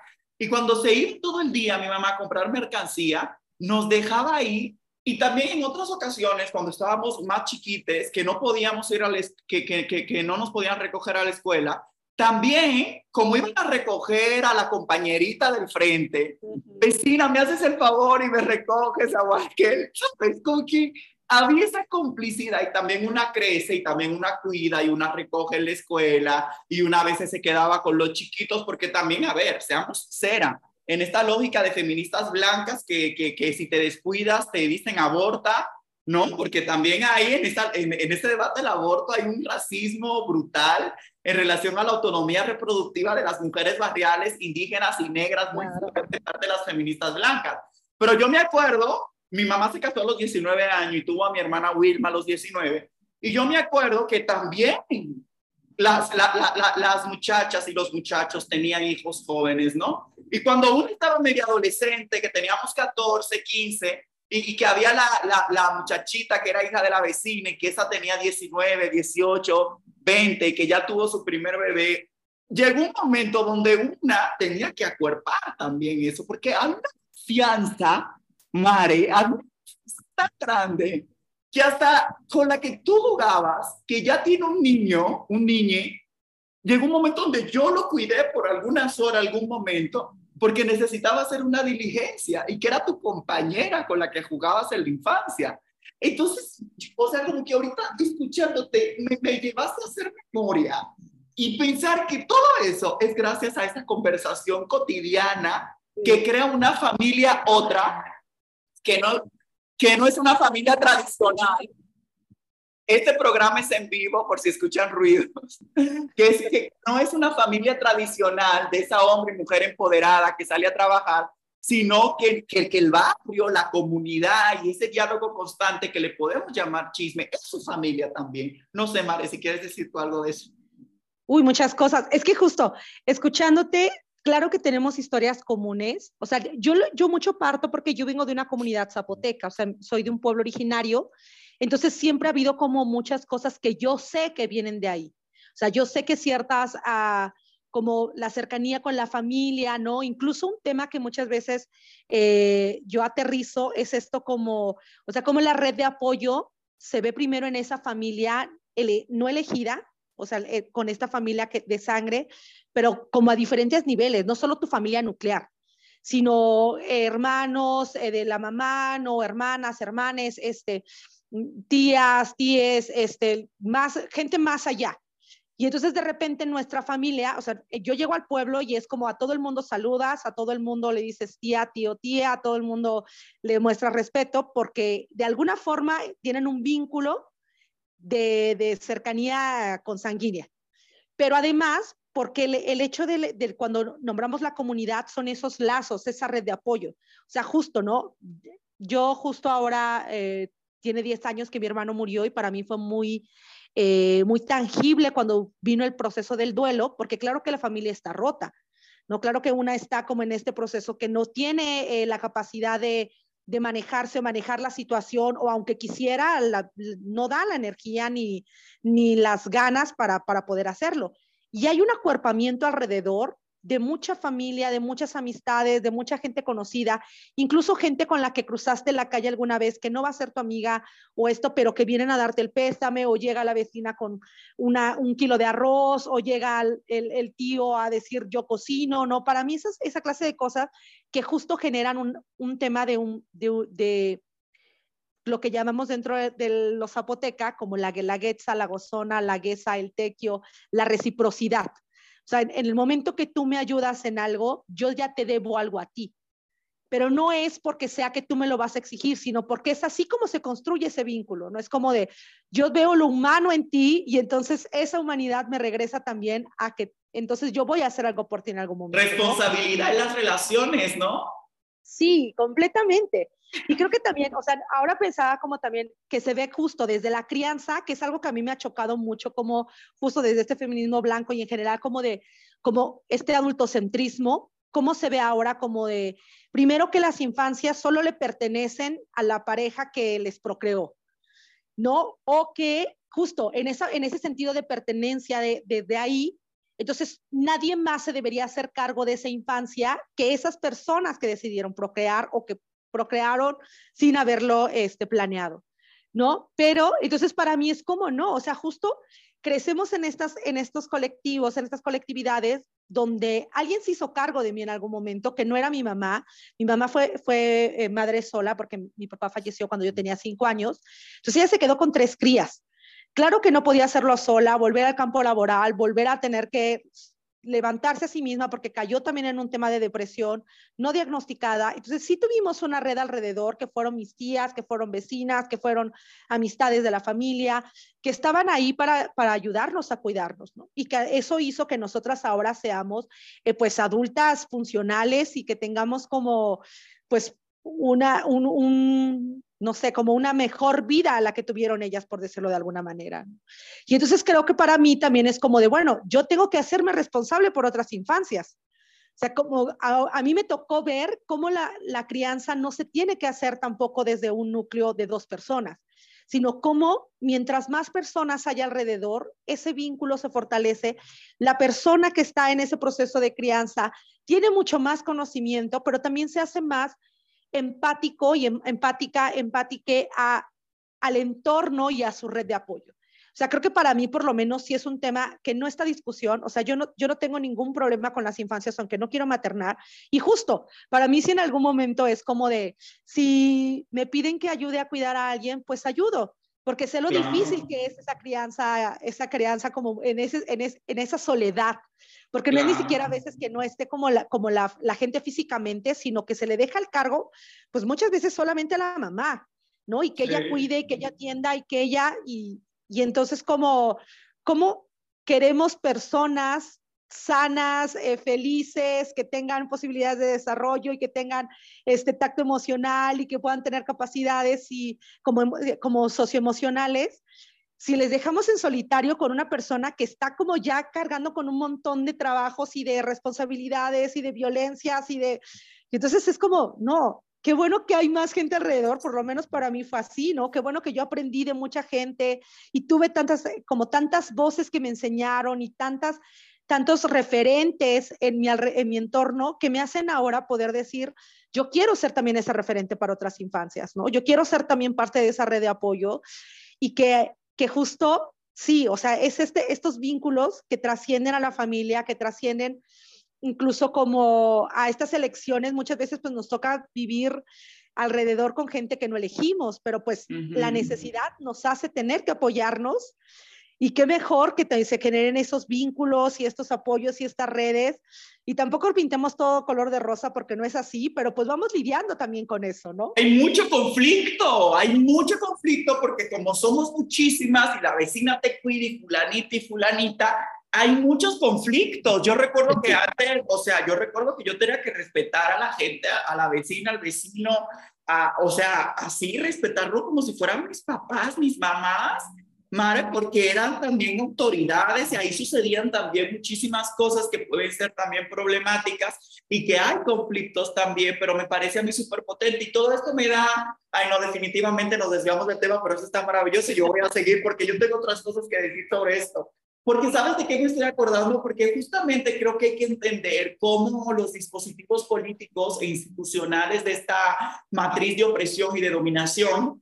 y cuando se iba todo el día mi mamá a comprar mercancía, nos dejaba ahí y también en otras ocasiones, cuando estábamos más chiquites, que no podíamos ir a la que, que, que, que, no nos podían recoger a la escuela, también, como iban a recoger a la compañerita del frente, vecina, me haces el favor y me recoges a Walker, ¿sabes? Como que había esa complicidad y también una crece y también una cuida y una recoge en la escuela y una vez se quedaba con los chiquitos porque también, a ver, seamos cera, en esta lógica de feministas blancas que, que, que si te descuidas te dicen aborta, ¿no? Porque también ahí en, esta, en, en este debate del aborto hay un racismo brutal en relación a la autonomía reproductiva de las mujeres barriales, indígenas y negras, muy fuerte de las feministas blancas. Pero yo me acuerdo mi mamá se casó a los 19 años y tuvo a mi hermana Wilma a los 19. Y yo me acuerdo que también las, las muchachas y los muchachos tenían hijos jóvenes, ¿no? Y cuando uno estaba medio adolescente, que teníamos 14, 15, y, que había la, la, muchachita que era hija de la vecina y que esa tenía 19, 18, 20 y que ya tuvo su primer bebé, llegó un momento donde una tenía que acuerpar también eso, porque hay una confianza Mare, tan grande que hasta con la que tú jugabas, que ya tiene un niño, un niñe, llegó un momento donde yo lo cuidé por algunas horas, algún momento, porque necesitaba hacer una diligencia y que era tu compañera con la que jugabas en la infancia. Entonces, o sea, como que ahorita escuchándote, me, me llevaste a hacer memoria y pensar que todo eso es gracias a esa conversación cotidiana que crea una familia otra que no, que no es una familia tradicional. Este programa es en vivo por si escuchan ruidos, que, es, que no es una familia tradicional de esa hombre y mujer empoderada que sale a trabajar, sino que, que, que, el barrio, la comunidad y ese diálogo constante que le podemos llamar chisme es su familia también. No sé, Mare, si quieres decir algo de eso. Uy, muchas cosas. Es que justo escuchándote, claro que tenemos historias comunes. O sea, yo, mucho parto porque yo vengo de una comunidad zapoteca, o sea, soy de un pueblo originario. Entonces siempre ha habido como muchas cosas que yo sé que vienen de ahí. O sea, yo sé que ciertas, ah, como la cercanía con la familia, ¿no? Incluso un tema que muchas veces eh, yo aterrizo es esto como, o sea, como la red de apoyo se ve primero en esa familia no elegida, o sea, eh, con esta familia que, de sangre, pero como a diferentes niveles, no solo tu familia nuclear, sino hermanos eh, de la mamá, no hermanas, hermanes, este, tías, tíes, este, más, gente más allá. Y entonces de repente nuestra familia, o sea, yo llego al pueblo y es como a todo el mundo saludas, a todo el mundo le dices tía, tío, tía, a todo el mundo le muestras respeto porque de alguna forma tienen un vínculo de, de cercanía consanguínea. Pero además, porque el, hecho de, cuando nombramos la comunidad son esos lazos, esa red de apoyo. O sea, justo, ¿no? Yo justo ahora, eh, tiene 10 años que mi hermano murió y para mí fue muy, eh, muy tangible cuando vino el proceso del duelo, porque claro que la familia está rota, ¿no? Claro que una está como en este proceso que no tiene eh, la capacidad de, de manejarse, manejar la situación, o aunque quisiera, no da la energía ni, ni las ganas para, para poder hacerlo. Y hay un acuerpamiento alrededor de mucha familia, de muchas amistades, de mucha gente conocida, incluso gente con la que cruzaste la calle alguna vez que no va a ser tu amiga o esto, pero que vienen a darte el pésame o llega la vecina con un kilo de arroz o llega el, tío a decir yo cocino, ¿no? Para mí esa, clase de cosas que justo generan un, tema de lo que llamamos dentro de, los zapoteca como la guelaguetza, la gozona, la guesa, el tequio, la reciprocidad. Sea, en, el momento que tú me ayudas en algo, yo ya te debo algo a ti. Pero no es porque sea que tú me lo vas a exigir, sino porque es así como se construye ese vínculo. No es como de, yo veo lo humano en ti y entonces esa humanidad me regresa también a que entonces yo voy a hacer algo por ti en algún momento. Responsabilidad en las relaciones, ¿no? Sí, completamente. Y creo que también, o sea, ahora pensaba como también que se ve justo desde la crianza, que es algo que a mí me ha chocado mucho, como justo desde este feminismo blanco y en general como de, como este adultocentrismo, cómo se ve ahora como de, primero que las infancias solo le pertenecen a la pareja que les procreó, ¿no? O que justo en, esa, en ese sentido de pertenencia desde de, de ahí, entonces, nadie más se debería hacer cargo de esa infancia que esas personas que decidieron procrear o que procrearon sin haberlo este, planeado. ¿no? Pero entonces para mí es como, no, o sea, justo crecemos en, estas, en estos colectivos, en estas colectividades donde alguien se hizo cargo de mí en algún momento, que no era mi mamá. Mi mamá fue, fue eh, madre sola porque mi papá falleció cuando yo tenía cinco años. Entonces ella se quedó con tres crías. Claro que no podía hacerlo sola, volver al campo laboral, volver a tener que levantarse a sí misma porque cayó también en un tema de depresión no diagnosticada. Entonces sí tuvimos una red alrededor que fueron mis tías, que fueron vecinas, que fueron amistades de la familia, que estaban ahí para, para ayudarnos a cuidarnos, ¿no? Y que eso hizo que nosotras ahora seamos eh, pues adultas funcionales y que tengamos como pues una, un, un, no sé, como una mejor vida a la que tuvieron ellas, por decirlo de alguna manera. Y entonces creo que para mí también es como de, bueno, yo tengo que hacerme responsable por otras infancias. O sea, como a, mí me tocó ver cómo la, la, crianza no se tiene que hacer tampoco desde un núcleo de dos personas, sino cómo mientras más personas haya alrededor, ese vínculo se fortalece. La persona que está en ese proceso de crianza tiene mucho más conocimiento, pero también se hace más empático y em, empática, empátique a, al entorno y a su red de apoyo. O sea, creo que para mí por lo menos sí es un tema que no está discusión, o sea, yo no, yo no tengo ningún problema con las infancias, aunque no quiero maternar. Y justo, para mí si en algún momento es como de, si me piden que ayude a cuidar a alguien, pues ayudo, porque sé lo difícil que es esa crianza, esa crianza como en, ese, en, en esa soledad, porque no es ni siquiera a veces que no esté como, la, como la, la, gente físicamente, sino que se le deja el cargo, pues muchas veces solamente a la mamá, ¿no? Y que ella cuide, que ella atienda y que ella, y, y entonces como, como queremos personas sanas, eh, felices, que tengan posibilidades de desarrollo y que tengan este tacto emocional y que puedan tener capacidades y como, eh, como socioemocionales, si les dejamos en solitario con una persona que está como ya cargando con un montón de trabajos y de responsabilidades y de violencias y de... entonces es como, no, qué bueno que hay más gente alrededor, por lo menos para mí fue así, ¿no? Qué bueno que yo aprendí de mucha gente y tuve tantas, como tantas voces que me enseñaron y tantas tantos referentes en mi, en mi entorno que me hacen ahora poder decir, yo quiero ser también ese referente para otras infancias, ¿no? Yo quiero ser también parte de esa red de apoyo y que, que justo, sí, o sea, es este, estos vínculos que trascienden a la familia, que trascienden incluso como a estas elecciones, muchas veces pues nos toca vivir alrededor con gente que no elegimos, pero pues la necesidad nos hace tener que apoyarnos y qué mejor que se generen esos vínculos y estos apoyos y estas redes. Y tampoco pintemos todo color de rosa porque no es así, pero pues vamos lidiando también con eso, ¿no? Hay mucho conflicto, hay mucho conflicto porque como somos muchísimas y la vecina te cuida y fulanita y fulanita, hay muchos conflictos. Yo recuerdo que antes, o sea, yo recuerdo que yo tenía que respetar a la gente, a, la vecina, al vecino, a, o sea, así respetarlo como si fueran mis papás, mis mamás. Mare, porque eran también autoridades y ahí sucedían también muchísimas cosas que pueden ser también problemáticas y que hay conflictos también, pero me parece a mí súper potente y todo esto me da, ay no, definitivamente nos desviamos del tema, pero eso está maravilloso y yo voy a seguir porque yo tengo otras cosas que decir sobre esto. Porque sabes de qué me estoy acordando, porque justamente creo que hay que entender cómo los dispositivos políticos e institucionales de esta matriz de opresión y de dominación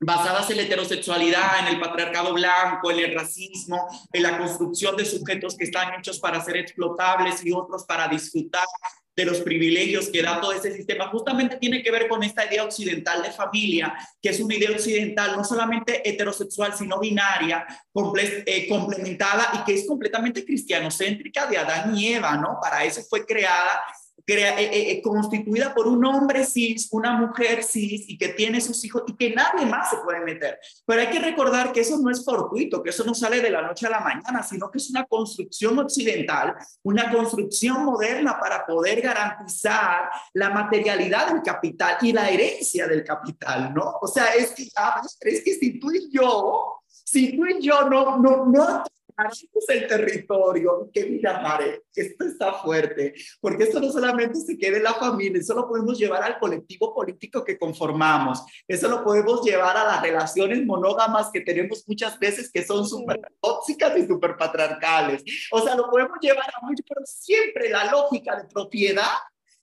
basadas en la heterosexualidad, en el patriarcado blanco, en el racismo, en la construcción de sujetos que están hechos para ser explotables y otros para disfrutar de los privilegios que da todo ese sistema, justamente tiene que ver con esta idea occidental de familia, que es una idea occidental no solamente heterosexual, sino binaria, eh, complementada y que es completamente cristianocéntrica de Adán y Eva, ¿no? Para eso fue creada eh, eh, eh, constituida por un hombre cis, una mujer cis y que tiene sus hijos y que nadie más se puede meter. Pero hay que recordar que eso no es fortuito, que eso no sale de la noche a la mañana, sino que es una construcción occidental, una construcción moderna para poder garantizar la materialidad del capital y la herencia del capital, ¿no? O sea, es que, ah, es que si tú y yo, si tú y yo no, no, no es el territorio, que mira, Mare, esto está fuerte, porque esto no solamente se queda en la familia, eso lo podemos llevar al colectivo político que conformamos, eso lo podemos llevar a las relaciones monógamas que tenemos muchas veces que son súper tóxicas y súper patriarcales, o sea, lo podemos llevar a mucho, pero siempre la lógica de propiedad,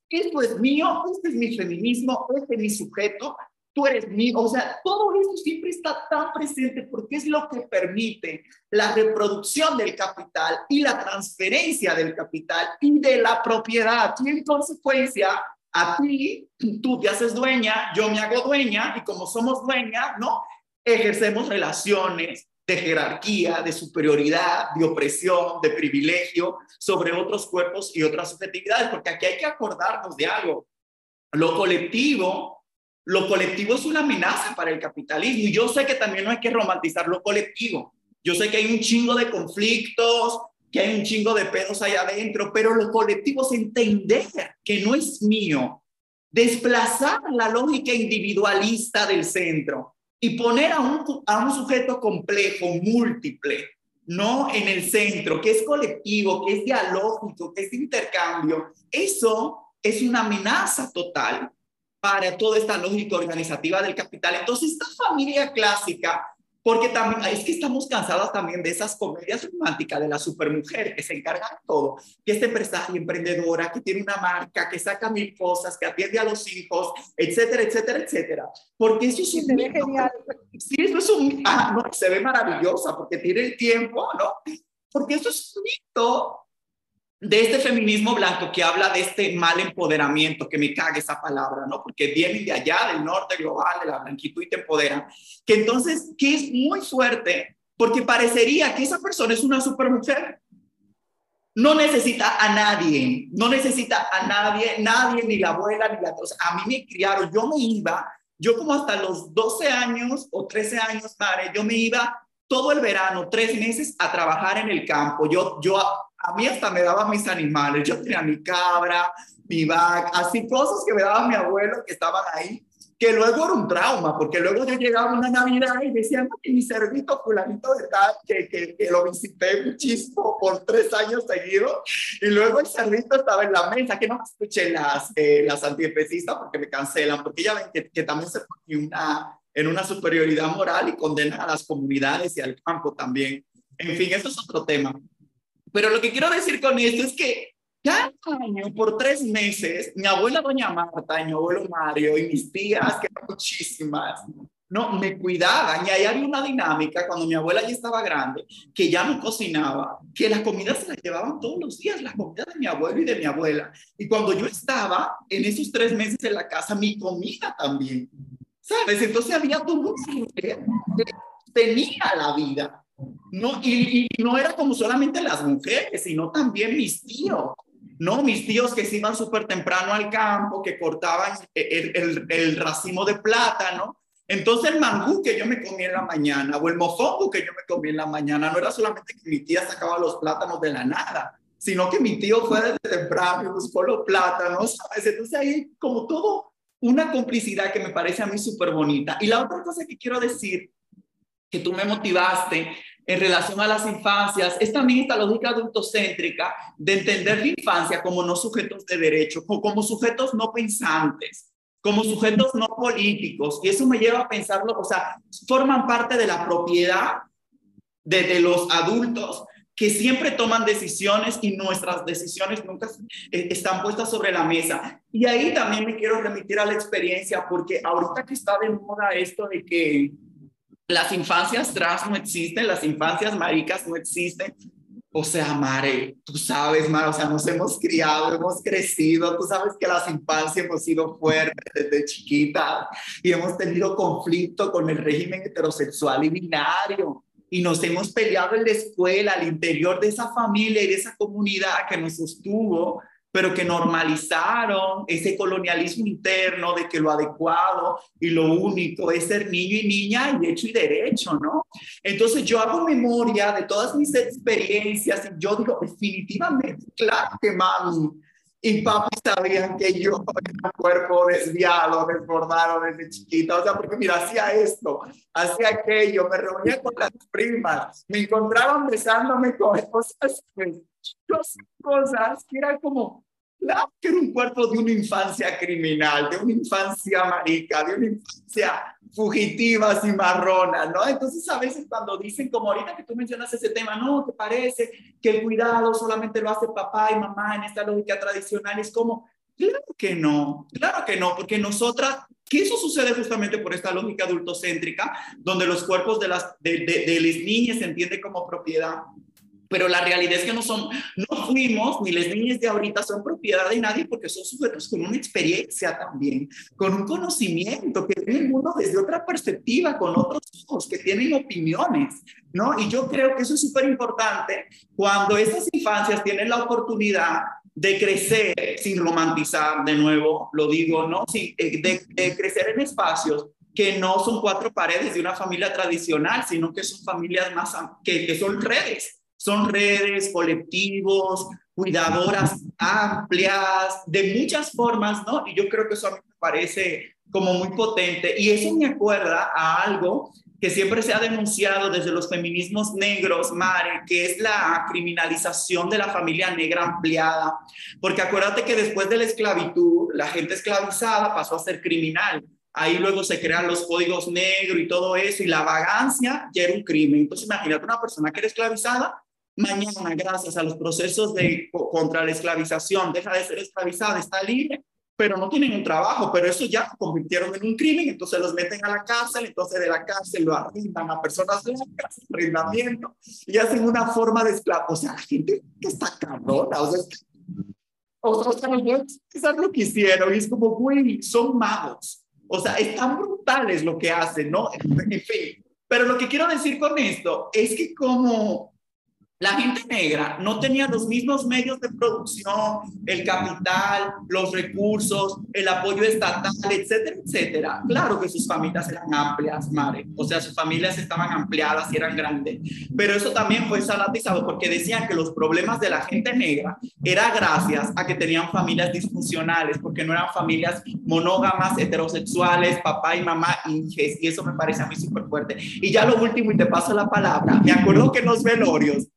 esto es mío, este es mi feminismo, este es mi sujeto, tú eres mío, o sea, todo eso siempre está tan presente porque es lo que permite la reproducción del capital y la transferencia del capital y de la propiedad. Y en consecuencia, a ti, tú te haces dueña, yo me hago dueña y como somos dueñas, ¿no? Ejercemos relaciones de jerarquía, de superioridad, de opresión, de privilegio sobre otros cuerpos y otras subjetividades, porque aquí hay que acordarnos de algo. Lo colectivo lo colectivo es una amenaza para el capitalismo y yo sé que también no hay que romantizar lo colectivo. Yo sé que hay un chingo de conflictos, que hay un chingo de pedos allá adentro, pero lo colectivo es entender que no es mío, desplazar la lógica individualista del centro y poner a un, a un sujeto complejo, múltiple, no en el centro, que es colectivo, que es dialógico, que es intercambio. Eso es una amenaza total para toda esta lógica organizativa del capital. Entonces, esta familia clásica, porque también es que estamos cansadas también de esas comedias románticas de la supermujer que se encarga de todo, que es empresaria, emprendedora, que tiene una marca, que saca mil cosas, que atiende a los hijos, etcétera, etcétera, etcétera. Porque eso es un se ve genial. Sí, eso es un ah, no, se ve maravillosa porque tiene el tiempo, ¿no? Porque eso es un mito de este feminismo blanco que habla de este mal empoderamiento, que me cague esa palabra, ¿no? Porque viene de allá, del norte global, de la blanquitud y te empodera, que entonces, que es muy fuerte, porque parecería que esa persona es una supermujer. No necesita a nadie, no necesita a nadie, nadie, ni la abuela, ni la... O a mí me criaron, yo me iba, yo como hasta los 12 años o 13 años, madre, yo me iba todo el verano, tres meses, a trabajar en el campo. Yo, yo a mí hasta me daban mis animales, yo tenía mi cabra, mi vaca, así cosas que me daba mi abuelo que estaban ahí, que luego era un trauma, porque luego yo llegaba una Navidad y decía, mi cerdito fulanito de tal, que, que, que, lo visité muchísimo por tres años seguidos, y luego el cerdito estaba en la mesa, que no escuché las, eh, las antiespecistas porque me cancelan, porque ya ven que, que también se pone una, en una superioridad moral y condena a las comunidades y al campo también. En fin, eso es otro tema. Pero lo que quiero decir con esto es que cada año, por tres meses, mi abuela doña Marta mi abuelo Mario y mis tías, que eran muchísimas, no, me cuidaban. Y ahí había una dinámica cuando mi abuela ya estaba grande, que ya no cocinaba, que las comidas se las llevaban todos los días, las comidas de mi abuelo y de mi abuela. Y cuando yo estaba en esos tres meses en la casa, mi comida también. ¿Sabes? Entonces había todo un tenía la vida. No, y, no era como solamente las mujeres, sino también mis tíos. No, mis tíos que se iban súper temprano al campo, que cortaban el, racimo de plátano. Entonces el mangú que yo me comí en la mañana o el mofongo que yo me comí en la mañana no era solamente que mi tía sacaba los plátanos de la nada, sino que mi tío fue desde temprano y buscó los plátanos, ¿sabes? Entonces ahí como todo una complicidad que me parece a mí súper bonita. Y la otra cosa que quiero decir, que tú me motivaste en relación a las infancias es también esta lógica adultocéntrica de entender la infancia como no sujetos de derecho, como sujetos no pensantes, como sujetos no políticos. Y eso me lleva a pensarlo, o sea, forman parte de la propiedad de, de los adultos que siempre toman decisiones y nuestras decisiones nunca eh, están puestas sobre la mesa. Y ahí también me quiero remitir a la experiencia, porque ahorita que está de moda esto de que las infancias trans no existen, las infancias maricas no existen. O sea, Mare, tú sabes, Mare, o sea, nos hemos criado, hemos crecido, tú sabes que las infancias hemos sido fuertes desde chiquita y hemos tenido conflicto con el régimen heterosexual y binario y nos hemos peleado en la escuela, al interior de esa familia y de esa comunidad que nos sostuvo pero que normalizaron ese colonialismo interno de que lo adecuado y lo único es ser niño y niña y hecho y derecho, ¿no? Entonces yo hago memoria de todas mis experiencias y yo digo, definitivamente, claro que mami y papi sabían que yo era un cuerpo desviado, desbordado desde chiquita, o sea, porque mira, hacía esto, hacía aquello, me reunía con las primas, me encontraban besándome con cosas dos cosas que era como, claro que era un cuerpo de una infancia criminal, de una infancia marica, de una infancia fugitiva, cimarrona, ¿no? Entonces a veces cuando dicen, como ahorita que tú mencionas ese tema, no, ¿te parece que el cuidado solamente lo hace papá y mamá en esta lógica tradicional? Es como, claro que no, claro que no, porque nosotras que eso sucede justamente por esta lógica adultocéntrica, donde los cuerpos de las, de, de, de las niñas se entienden como propiedad pero la realidad es que no son, no fuimos, ni las niñas de ahorita son propiedad de nadie porque son sujetos con una experiencia también, con un conocimiento, que ven el mundo desde otra perspectiva, con otros ojos, que tienen opiniones, ¿no? Y yo creo que eso es súper importante cuando estas infancias tienen la oportunidad de crecer sin romantizar, de nuevo, lo digo, ¿no? Sí, eh, de, de crecer en espacios que no son cuatro paredes de una familia tradicional, sino que son familias más, que, que son redes, son redes, colectivos, cuidadoras amplias, de muchas formas, ¿no? Y yo creo que eso a mí me parece como muy potente. Y eso me acuerda a algo que siempre se ha denunciado desde los feminismos negros, Mare, que es la criminalización de la familia negra ampliada. Porque acuérdate que después de la esclavitud, la gente esclavizada pasó a ser criminal. Ahí luego se crean los códigos negros y todo eso, y la vagancia ya era un crimen. Entonces, imagínate una persona que era esclavizada mañana, gracias a los procesos de, contra la esclavización, deja de ser esclavizada, está libre, pero no tienen un trabajo, pero eso ya convirtieron en un crimen, entonces los meten a la cárcel, entonces de la cárcel lo arrendan a personas blancas, arrendamiento, y hacen una forma de esclavo. O sea, la gente que está cabrona, o sea, o sea, quizás lo que hicieron, y es como, güey, son magos. O sea, están brutales lo que hacen, ¿no? En fin. Pero lo que quiero decir con esto es que como la gente negra no tenía los mismos medios de producción, el capital, los recursos, el apoyo estatal, etcétera, etcétera. Claro que sus familias eran amplias, Mare. O sea, sus familias estaban ampliadas y eran grandes. Pero eso también fue salatizado porque decían que los problemas de la gente negra era gracias a que tenían familias disfuncionales, porque no eran familias monógamas, heterosexuales, papá y mamá inges. Y eso me parece a mí súper fuerte. Y ya lo último, y te paso la palabra. Me acuerdo que en los velorios,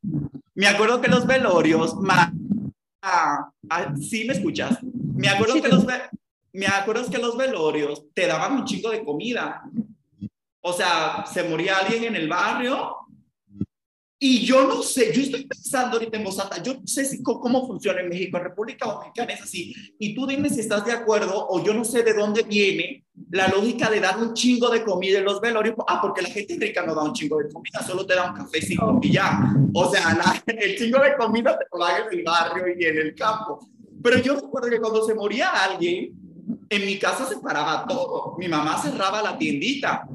me acuerdo que los velorios, ah, sí me escuchas, me acuerdo, que los, me acuerdo que los velorios te daban un chico de comida. O sea, se moría alguien en el barrio y yo no sé, yo estoy pensando ahorita en voz yo no sé si, cómo funciona en México, en República Dominicana es así. Y tú dime si estás de acuerdo o yo no sé de dónde viene la lógica de dar un chingo de comida en los velorios. Ah, porque la gente rica no da un chingo de comida, solo te da un café sin y ya. O sea, el chingo de comida te lo dan en el barrio y en el campo. Pero yo recuerdo que cuando se moría alguien, en mi casa se paraba todo. Mi mamá cerraba la tiendita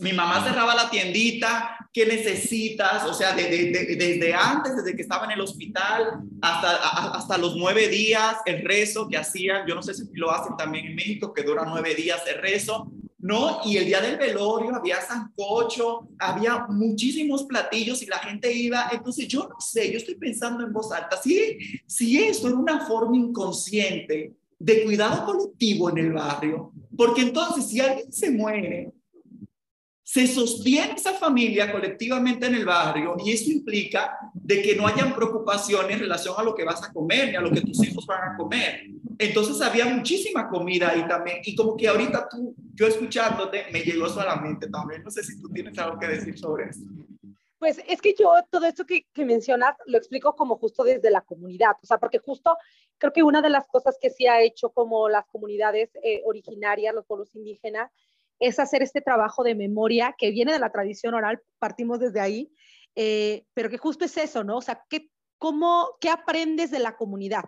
mi mamá cerraba la tiendita, ¿qué necesitas? O sea, desde antes, desde que estaba en el hospital hasta, hasta los nueve días, el rezo que hacían, yo no sé si lo hacen también en México, que dura nueve días el rezo, ¿no? Y el día del velorio había sancocho, había muchísimos platillos y la gente iba, entonces yo no sé, yo estoy pensando en voz alta, si, si esto era una forma inconsciente de cuidado colectivo en el barrio, porque entonces si alguien se muere, se sostiene esa familia colectivamente en el barrio y eso implica de que no hayan preocupaciones en relación a lo que vas a comer ni a lo que tus hijos van a comer. Entonces había muchísima comida ahí también y como que ahorita tú, yo escuchándote, me llegó solamente también. No sé si tú tienes algo que decir sobre eso. Pues es que yo todo esto que, que, mencionas lo explico como justo desde la comunidad, o sea, porque justo creo que una de las cosas que sí ha hecho como las comunidades eh, originarias, los pueblos indígenas, es hacer este trabajo de memoria que viene de la tradición oral, partimos desde ahí, eh, pero que justo es eso, ¿no? O sea, ¿qué, cómo, ¿qué aprendes de la comunidad?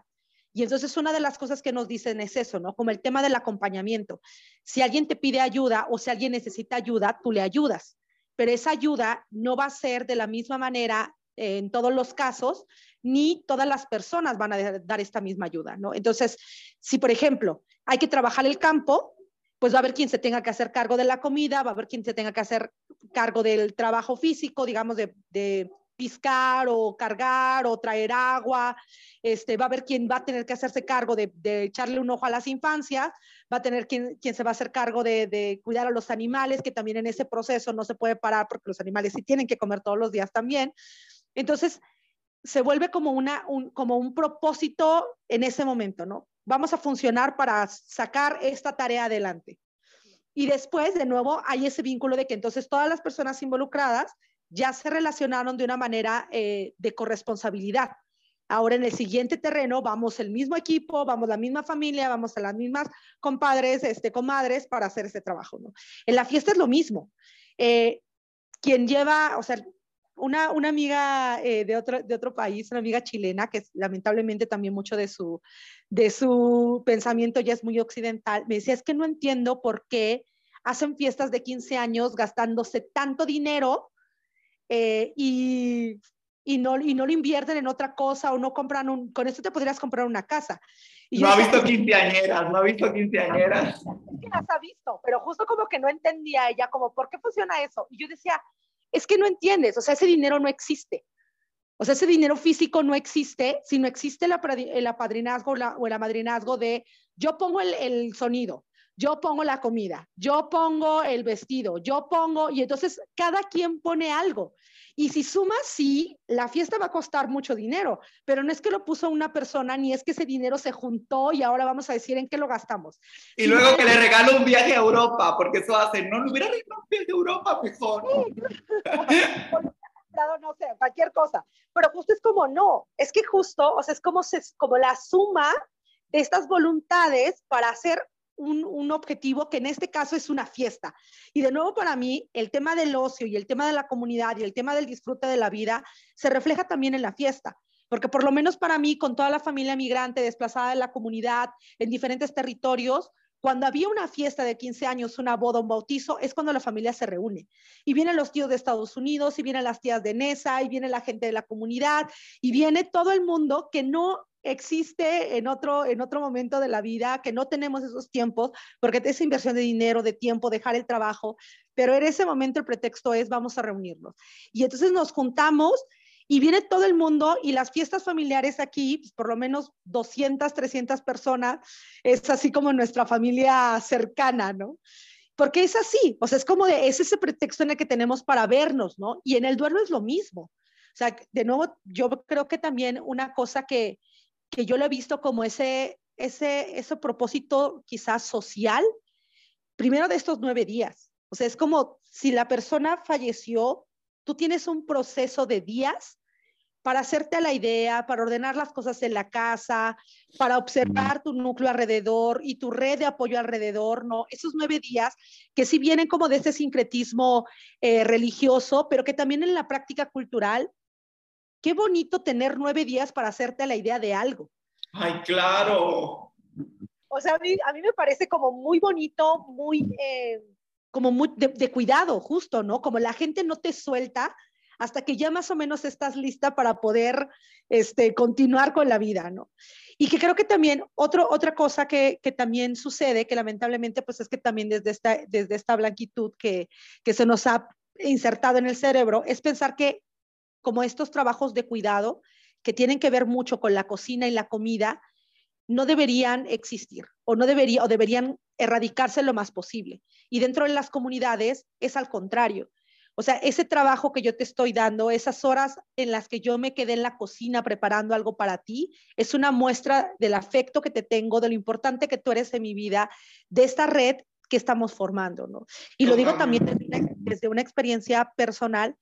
Y entonces una de las cosas que nos dicen es eso, ¿no? Como el tema del acompañamiento. Si alguien te pide ayuda o si alguien necesita ayuda, tú le ayudas, pero esa ayuda no va a ser de la misma manera en todos los casos, ni todas las personas van a dar esta misma ayuda, ¿no? Entonces, si por ejemplo hay que trabajar el campo, pues va a haber quien se tenga que hacer cargo de la comida, va a haber quien se tenga que hacer cargo del trabajo físico, digamos, de, de piscar o cargar o traer agua, este, va a haber quien va a tener que hacerse cargo de, echarle un ojo a las infancias, va a tener quien, se va a hacer cargo de, de, cuidar a los animales, que también en ese proceso no se puede parar porque los animales sí tienen que comer todos los días también. Entonces, se vuelve como, una, un, como un propósito en ese momento, ¿no? Vamos a funcionar para sacar esta tarea adelante. Y después, de nuevo, hay ese vínculo de que entonces todas las personas involucradas ya se relacionaron de una manera eh, de corresponsabilidad. Ahora en el siguiente terreno vamos el mismo equipo, vamos la misma familia, vamos a las mismas compadres, este, comadres para hacer ese trabajo. ¿no? En la fiesta es lo mismo. Eh, quien lleva, o sea, una, una amiga eh, de, otro, de otro país, una amiga chilena, que lamentablemente también mucho de su, de su pensamiento ya es muy occidental, me decía, es que no entiendo por qué hacen fiestas de 15 años gastándose tanto dinero eh, y y no, y no lo invierten en otra cosa o no compran un, con esto te podrías comprar una casa. Y no ha visto quinceañeras, no ha visto quinceañeras. Sí las ha visto, pero justo como que no entendía ella, como, ¿por qué funciona eso? Y yo decía, es que no entiendes, o sea, ese dinero no existe. O sea, ese dinero físico no existe, sino existe el, el apadrinazgo o el amadrinazgo de yo pongo el, el sonido, yo pongo la comida, yo pongo el vestido, yo pongo, y entonces cada quien pone algo. Y si sumas, sí, la fiesta va a costar mucho dinero, pero no es que lo puso una persona, ni es que ese dinero se juntó y ahora vamos a decir en qué lo gastamos. Y luego que le regalo un viaje a Europa, porque eso hace, no, le hubiera regalado un viaje a Europa mejor. no sé, cualquier cosa. Pero justo es como, no, es que justo, o sea, es como, se, como la suma de estas voluntades para hacer un, objetivo que en este caso es una fiesta. Y de nuevo para mí, el tema del ocio y el tema de la comunidad y el tema del disfrute de la vida se refleja también en la fiesta. Porque por lo menos para mí, con toda la familia migrante desplazada en la comunidad, en diferentes territorios, cuando había una fiesta de 15 años, una boda, un bautizo, es cuando la familia se reúne. Y vienen los tíos de Estados Unidos, y vienen las tías de Nesa, y viene la gente de la comunidad, y viene todo el mundo que no existe en otro, en otro momento de la vida, que no tenemos esos tiempos, porque esa inversión de dinero, de tiempo, dejar el trabajo, pero en ese momento el pretexto es vamos a reunirnos. Y entonces nos juntamos y viene todo el mundo y las fiestas familiares aquí, pues, por lo menos 200, 300 personas, es así como nuestra familia cercana, ¿no? Porque es así, o sea, es como de, es ese pretexto en el que tenemos para vernos, ¿no? Y en el duelo es lo mismo. O sea, de nuevo, yo creo que también una cosa que, que yo lo he visto como ese, ese, ese propósito quizás social, primero de estos nueve días. O sea, es como si la persona falleció, tú tienes un proceso de días para hacerte a la idea, para ordenar las cosas en la casa, para observar tu núcleo alrededor y tu red de apoyo alrededor, ¿no? Esos nueve días que sí vienen como de ese sincretismo eh, religioso, pero que también en la práctica cultural qué bonito tener nueve días para hacerte la idea de algo. Ay, claro. O sea, a mí, a mí me parece como muy bonito, muy, eh, como muy de, cuidado, justo, ¿no? Como la gente no te suelta hasta que ya más o menos estás lista para poder este, continuar con la vida, ¿no? Y que creo que también otro, otra cosa que, que, también sucede, que lamentablemente pues es que también desde esta, desde esta blanquitud que, que se nos ha insertado en el cerebro, es pensar que como estos trabajos de cuidado que tienen que ver mucho con la cocina y la comida, no deberían existir o no debería o deberían erradicarse lo más posible. Y dentro de las comunidades es al contrario. O sea, ese trabajo que yo te estoy dando, esas horas en las que yo me quedé en la cocina preparando algo para ti, es una muestra del afecto que te tengo, de lo importante que tú eres en mi vida, de esta red que estamos formando, ¿no? Y lo digo también desde una experiencia personal,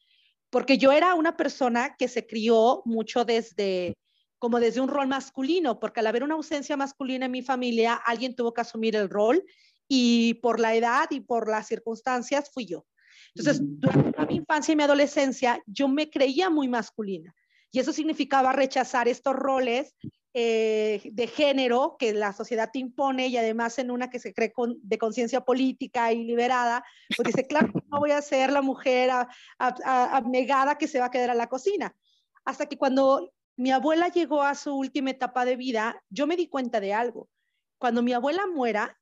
porque yo era una persona que se crió mucho desde como desde un rol masculino, porque al haber una ausencia masculina en mi familia, alguien tuvo que asumir el rol y por la edad y por las circunstancias fui yo. Entonces, durante mi infancia y mi adolescencia, yo me creía muy masculina y eso significaba rechazar estos roles eh, de género que la sociedad te impone y además en una que se cree de conciencia política y liberada, pues dice, claro, no voy a ser la mujer abnegada que se va a quedar a la cocina. Hasta que cuando mi abuela llegó a su última etapa de vida, yo me di cuenta de algo. Cuando mi abuela muera,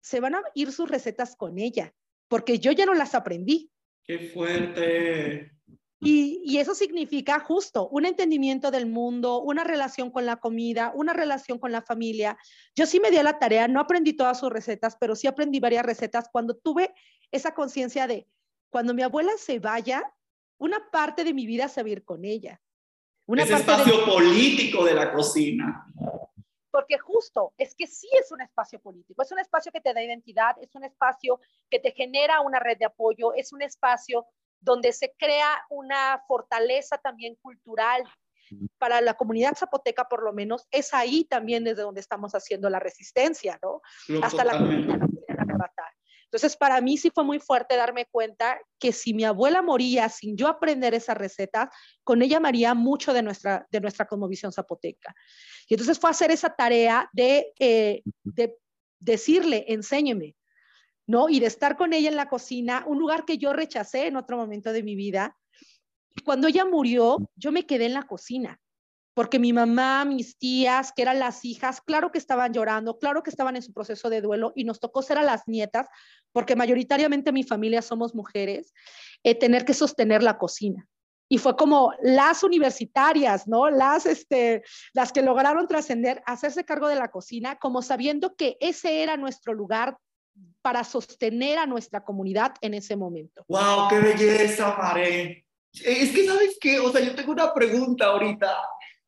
se van a ir sus recetas con ella, porque yo ya no las aprendí. ¡Qué fuerte! Y, eso significa justo un entendimiento del mundo, una relación con la comida, una relación con la familia. Yo sí me di a la tarea, no aprendí todas sus recetas, pero sí aprendí varias recetas cuando tuve esa conciencia de cuando mi abuela se vaya, una parte de mi vida se va a ir con ella. Una Ese espacio político de la cocina. Porque justo es que sí es un espacio político, es un espacio que te da identidad, es un espacio que te genera una red de apoyo, es un espacio donde se crea una fortaleza también cultural, para la comunidad zapoteca por lo menos, es ahí también desde donde estamos haciendo la resistencia, ¿no? Hasta la comunidad Entonces, para mí sí fue muy fuerte darme cuenta que si mi abuela moría sin yo aprender esas recetas, con ella maría mucho de nuestra, de nuestra cosmovisión zapoteca. Y entonces fue hacer esa tarea de, eh, de decirle, enséñeme, ¿no? Y de estar con ella en la cocina, un lugar que yo rechacé en otro momento de mi vida. Cuando ella murió, yo me quedé en la cocina, porque mi mamá, mis tías, que eran las hijas, claro que estaban llorando, claro que estaban en su proceso de duelo y nos tocó ser a las nietas, porque mayoritariamente mi familia somos mujeres, eh, tener que sostener la cocina. Y fue como las universitarias, ¿no? Las, este, las que lograron trascender, hacerse cargo de la cocina, como sabiendo que ese era nuestro lugar para sostener a nuestra comunidad en ese momento. ¡Wow! ¡Qué belleza, Mare! Es que, ¿sabes qué? O sea, yo tengo una pregunta ahorita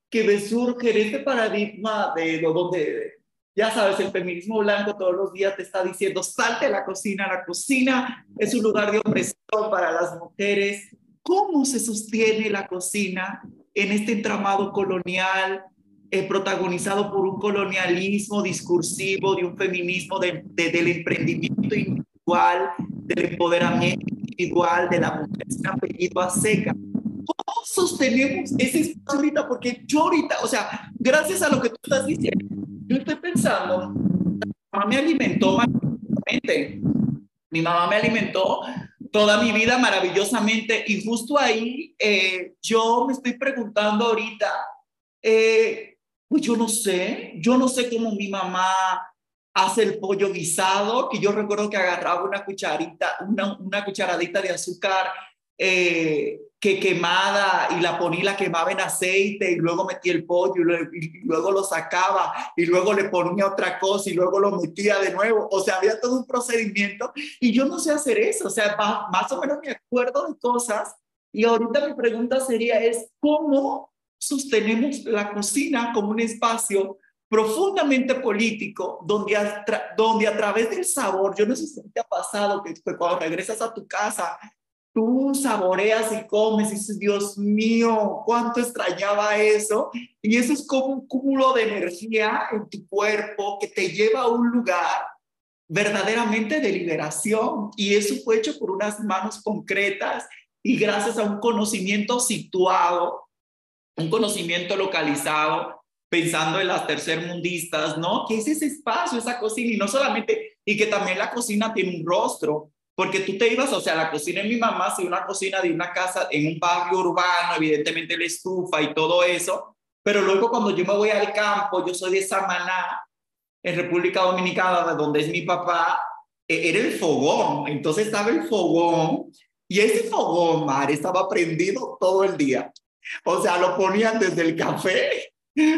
que me surge en este paradigma de lo donde, ya sabes, el feminismo blanco todos los días te está diciendo, salte a la cocina, la cocina es un lugar de opresión para las mujeres. ¿Cómo se sostiene la cocina en este entramado colonial eh, protagonizado por un colonialismo discursivo, de un feminismo del emprendimiento individual, del empoderamiento individual de la mujer sin apellido a seca. ¿Cómo sostenemos ese espacio ahorita? Porque yo ahorita, o sea, gracias a lo que tú estás diciendo, yo estoy pensando, mi mamá me alimentó maravillosamente, mi mamá me alimentó toda mi vida maravillosamente y justo ahí eh, yo me estoy preguntando ahorita, eh, pues yo no sé, yo no sé cómo mi mamá hace el pollo guisado, que yo recuerdo que agarraba una cucharita, una, una cucharadita de azúcar eh, que quemada y la ponía, la quemaba en aceite y luego metía el pollo y luego, lo sacaba y luego le ponía otra cosa y luego lo metía de nuevo. O sea, había todo un procedimiento y yo no sé hacer eso. O sea, más o menos me acuerdo de cosas y ahorita mi pregunta sería es, ¿cómo sostenemos la cocina como un espacio profundamente político, donde a, donde a través del sabor, yo no sé si te ha pasado que, cuando regresas a tu casa, tú saboreas y comes y dices, Dios mío, cuánto extrañaba eso. Y eso es como un cúmulo de energía en tu cuerpo que te lleva a un lugar verdaderamente de liberación. Y eso fue hecho por unas manos concretas y gracias a un conocimiento situado un conocimiento localizado, pensando en las tercermundistas, ¿no? Que es ese espacio, esa cocina, y no solamente, y que también la cocina tiene un rostro, porque tú te ibas, o sea, la cocina en mi mamá, si una cocina de una casa en un barrio urbano, evidentemente la estufa y todo eso, pero luego cuando yo me voy al campo, yo soy de Samaná, en República Dominicana, de donde es mi papá, e, era el fogón, entonces estaba el fogón, y ese fogón, Mar, estaba prendido todo el día. O sea, lo ponían desde el café,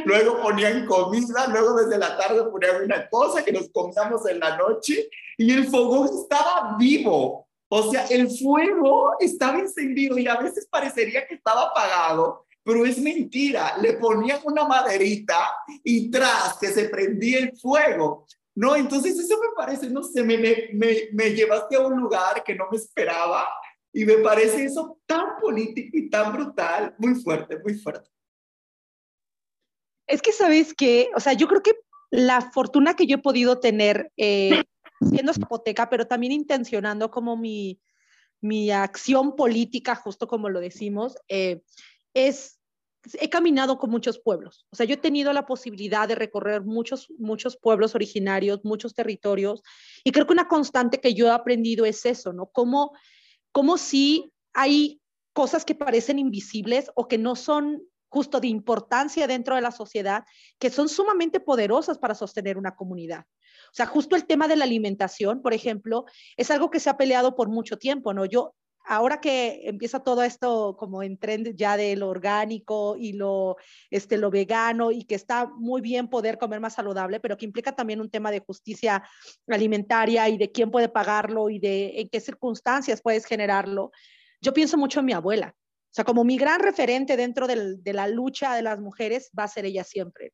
luego ponían comida, luego desde la tarde ponían una cosa que nos comíamos en la noche y el fogón estaba vivo. O sea, el fuego estaba encendido y a veces parecería que estaba apagado, pero es mentira. Le ponían una maderita y tras que se prendía el fuego. No, entonces eso me parece, no sé, me, me, me llevaste a un lugar que no me esperaba y me parece eso tan político y tan brutal, muy fuerte, muy fuerte. Es que sabes que, o sea, yo creo que la fortuna que yo he podido tener eh, siendo zapoteca, pero también intencionando como mi, mi acción política, justo como lo decimos, eh, es, he caminado con muchos pueblos. O sea, yo he tenido la posibilidad de recorrer muchos, muchos pueblos originarios, muchos territorios, y creo que una constante que yo he aprendido es eso, ¿no? Cómo como si hay cosas que parecen invisibles o que no son justo de importancia dentro de la sociedad, que son sumamente poderosas para sostener una comunidad. O sea, justo el tema de la alimentación, por ejemplo, es algo que se ha peleado por mucho tiempo, ¿no? Yo ahora que empieza todo esto como en trend ya de lo orgánico y lo, este, lo vegano y que está muy bien poder comer más saludable, pero que implica también un tema de justicia alimentaria y de quién puede pagarlo y de en qué circunstancias puedes generarlo, yo pienso mucho en mi abuela. O sea, como mi gran referente dentro de la lucha de las mujeres va a ser ella siempre.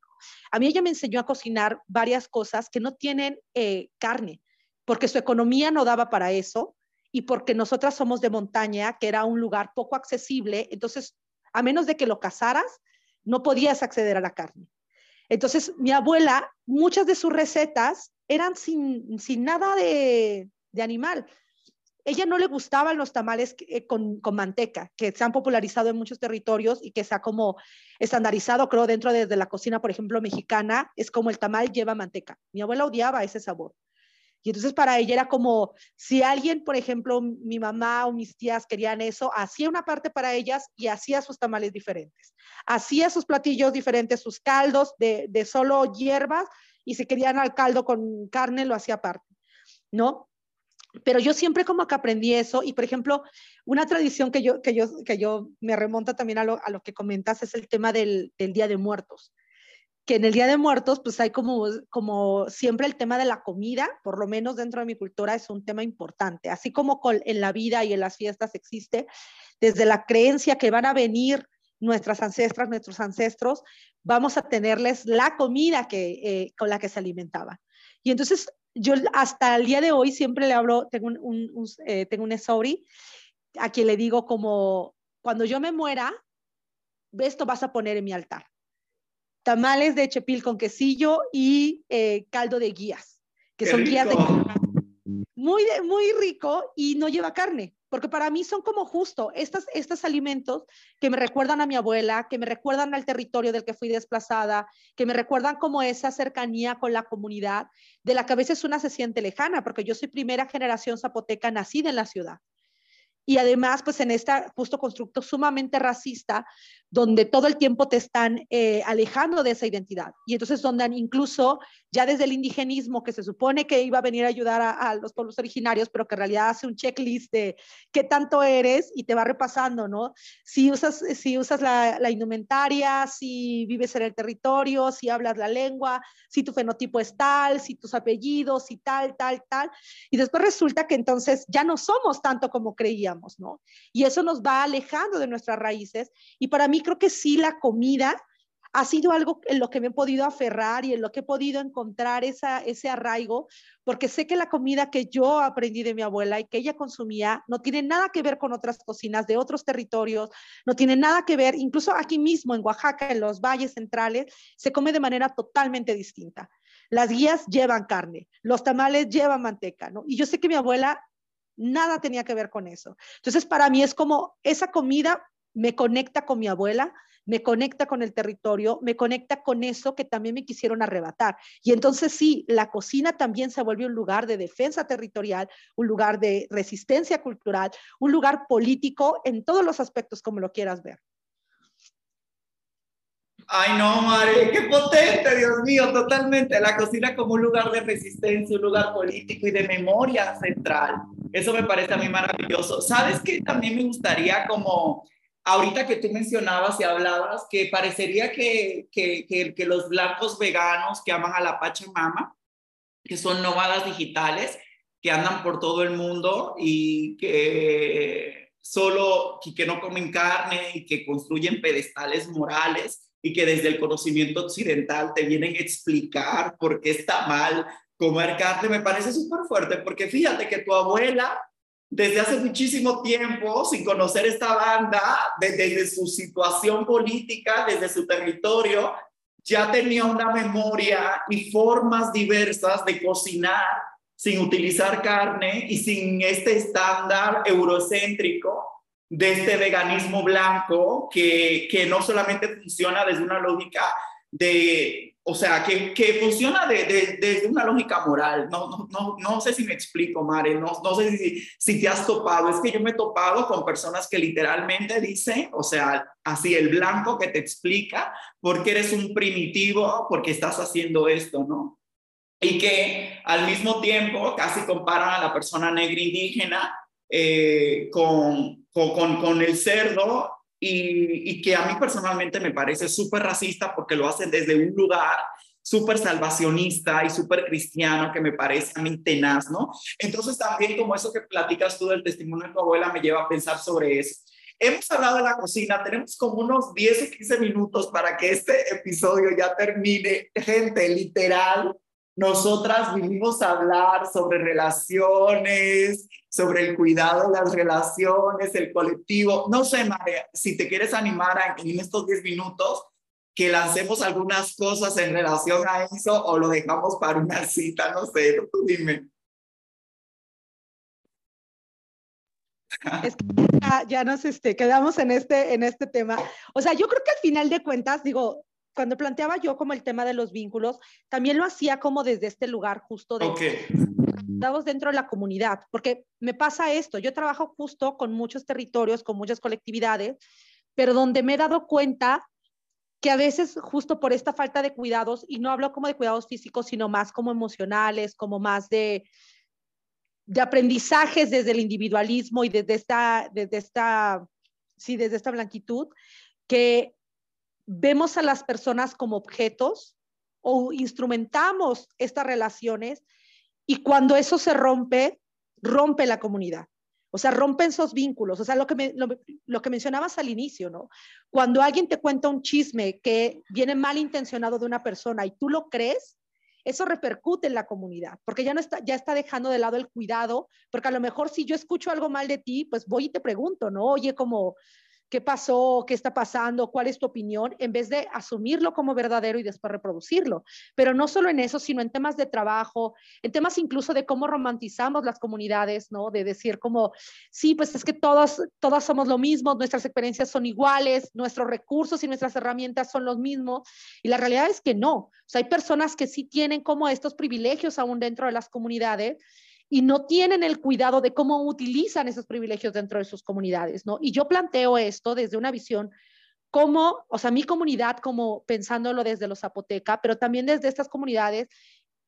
A mí ella me enseñó a cocinar varias cosas que no tienen eh, carne, porque su economía no daba para eso y porque nosotras somos de montaña, que era un lugar poco accesible, entonces, a menos de que lo cazaras, no podías acceder a la carne. Entonces, mi abuela, muchas de sus recetas eran sin, sin nada de, de animal ella no le gustaban los tamales eh, con, manteca, que se han popularizado en muchos territorios y que se ha como estandarizado, creo, dentro de, la cocina, por ejemplo, mexicana, es como el tamal lleva manteca. Mi abuela odiaba ese sabor. Y entonces para ella era como, si alguien, por ejemplo, mi mamá o mis tías querían eso, hacía una parte para ellas y hacía sus tamales diferentes. Hacía sus platillos diferentes, sus caldos de, de solo hierbas y si querían al caldo con carne, lo hacía aparte, ¿no? Pero yo siempre como que aprendí eso y, por ejemplo, una tradición que yo, que yo, que yo me remonta también a lo, a lo que comentas es el tema del, del, Día de Muertos. Que en el Día de Muertos, pues hay como, como siempre el tema de la comida, por lo menos dentro de mi cultura, es un tema importante. Así como en la vida y en las fiestas existe, desde la creencia que van a venir nuestras ancestras, nuestros ancestros, vamos a tenerles la comida que, eh, con la que se alimentaban. Y entonces yo hasta el día de hoy siempre le hablo, tengo un, un, eh, tengo un a quien le digo como, cuando yo me muera, esto vas a poner en mi altar. Tamales de chepil con quesillo y eh, caldo de guías, que son guías de... Muy, muy rico y no lleva carne porque para mí son como justo estos, estos alimentos que me recuerdan a mi abuela, que me recuerdan al territorio del que fui desplazada, que me recuerdan como esa cercanía con la comunidad, de la que a veces una se siente lejana, porque yo soy primera generación zapoteca nacida en la ciudad. Y además pues en este justo constructo sumamente racista donde todo el tiempo te están eh, alejando de esa identidad y entonces donde incluso ya desde el indigenismo que se supone que iba a venir a ayudar a, los pueblos originarios pero que en realidad hace un checklist de qué tanto eres y te va repasando, ¿no? Si usas, si usas la, la indumentaria, si vives en el territorio, si hablas la lengua, si tu fenotipo es tal, si tus apellidos, y tal, tal, tal. Y después resulta que entonces ya no somos tanto como creíamos ¿no? Y eso nos va alejando de nuestras raíces. Y para mí creo que sí la comida ha sido algo en lo que me he podido aferrar y en lo que he podido encontrar esa, ese arraigo, porque sé que la comida que yo aprendí de mi abuela y que ella consumía no tiene nada que ver con otras cocinas de otros territorios, no tiene nada que ver, incluso aquí mismo en Oaxaca, en los valles centrales, se come de manera totalmente distinta. Las guías llevan carne, los tamales llevan manteca, ¿no? Y yo sé que mi abuela nada tenía que ver con eso. Entonces, para mí es como esa comida me conecta con mi abuela, me conecta con el territorio, me conecta con eso que también me quisieron arrebatar. Y entonces sí, la cocina también se vuelve un lugar de defensa territorial, un lugar de resistencia cultural, un lugar político en todos los aspectos como lo quieras ver. Ay, no, Mari, qué potente, Dios mío, totalmente. La cocina como un lugar de resistencia, un lugar político y de memoria central. Eso me parece a mí maravilloso. ¿Sabes qué? También me gustaría como, ahorita que tú mencionabas y hablabas, que parecería que, que, los blancos veganos que aman a la Pachamama, que son nómadas digitales, que andan por todo el mundo y que solo, que no comen carne y que construyen pedestales morales y que desde el conocimiento occidental te vienen a explicar por qué está mal comer carne, me parece súper fuerte, porque fíjate que tu abuela, desde hace muchísimo tiempo, sin conocer esta banda, desde, su situación política, desde su territorio, ya tenía una memoria y formas diversas de cocinar sin utilizar carne y sin este estándar eurocéntrico de este veganismo blanco que, que no solamente funciona desde una lógica de, o sea, que, que funciona desde de, de una lógica moral. No, no, no, no, sé si me explico, Mare, no, no sé si, si te has topado. Es que yo me he topado con personas que literalmente dicen, o sea, así el blanco que te explica por qué eres un primitivo, porque estás haciendo esto, ¿no? Y que al mismo tiempo casi comparan a la persona negra indígena eh, con, con, con, el cerdo y, que a mí personalmente me parece súper racista porque lo hacen desde un lugar súper salvacionista y súper cristiano que me parece a mí tenaz, ¿no? Entonces también como eso que platicas tú del testimonio de tu abuela me lleva a pensar sobre eso. Hemos hablado de la cocina, tenemos como unos 10 o 15 minutos para que este episodio ya termine. Gente, literal, nosotras vinimos a hablar sobre relaciones, sobre el cuidado de las relaciones, el colectivo. No sé, María, si te quieres animar en estos 10 minutos que lancemos algunas cosas en relación a eso o lo dejamos para una cita, no sé, tú dime. Es que ya, nos este, quedamos en este, en este tema. O sea, yo creo que al final de cuentas, digo, cuando planteaba yo como el tema de los vínculos, también lo hacía como desde este lugar justo de okay. dentro de la comunidad, porque me pasa esto, yo trabajo justo con muchos territorios, con muchas colectividades, pero donde me he dado cuenta que a veces justo por esta falta de cuidados, y no hablo como de cuidados físicos, sino más como emocionales, como más de, de aprendizajes desde el individualismo y desde esta, desde esta, sí, desde esta blanquitud, que vemos a las personas como objetos o instrumentamos estas relaciones y cuando eso se rompe, rompe la comunidad. O sea, rompen esos vínculos. O sea, lo que, lo, que mencionabas al inicio, ¿no? Cuando alguien te cuenta un chisme que viene mal intencionado de una persona y tú lo crees, eso repercute en la comunidad, porque ya no está, ya está dejando de lado el cuidado, porque a lo mejor si yo escucho algo mal de ti, pues voy y te pregunto, ¿no? Oye, como, qué pasó, qué está pasando, cuál es tu opinión, en vez de asumirlo como verdadero y después reproducirlo. Pero no solo en eso, sino en temas de trabajo, en temas incluso de cómo romantizamos las comunidades, ¿no? De decir como, sí, pues es que todos, todas somos lo mismo, nuestras experiencias son iguales, nuestros recursos y nuestras herramientas son los mismos. Y la realidad es que no. O sea, hay personas que sí tienen como estos privilegios aún dentro de las comunidades y no tienen el cuidado de cómo utilizan esos privilegios dentro de sus comunidades, ¿no? Y yo planteo esto desde una visión como, o sea, mi comunidad como pensándolo desde los zapoteca, pero también desde estas comunidades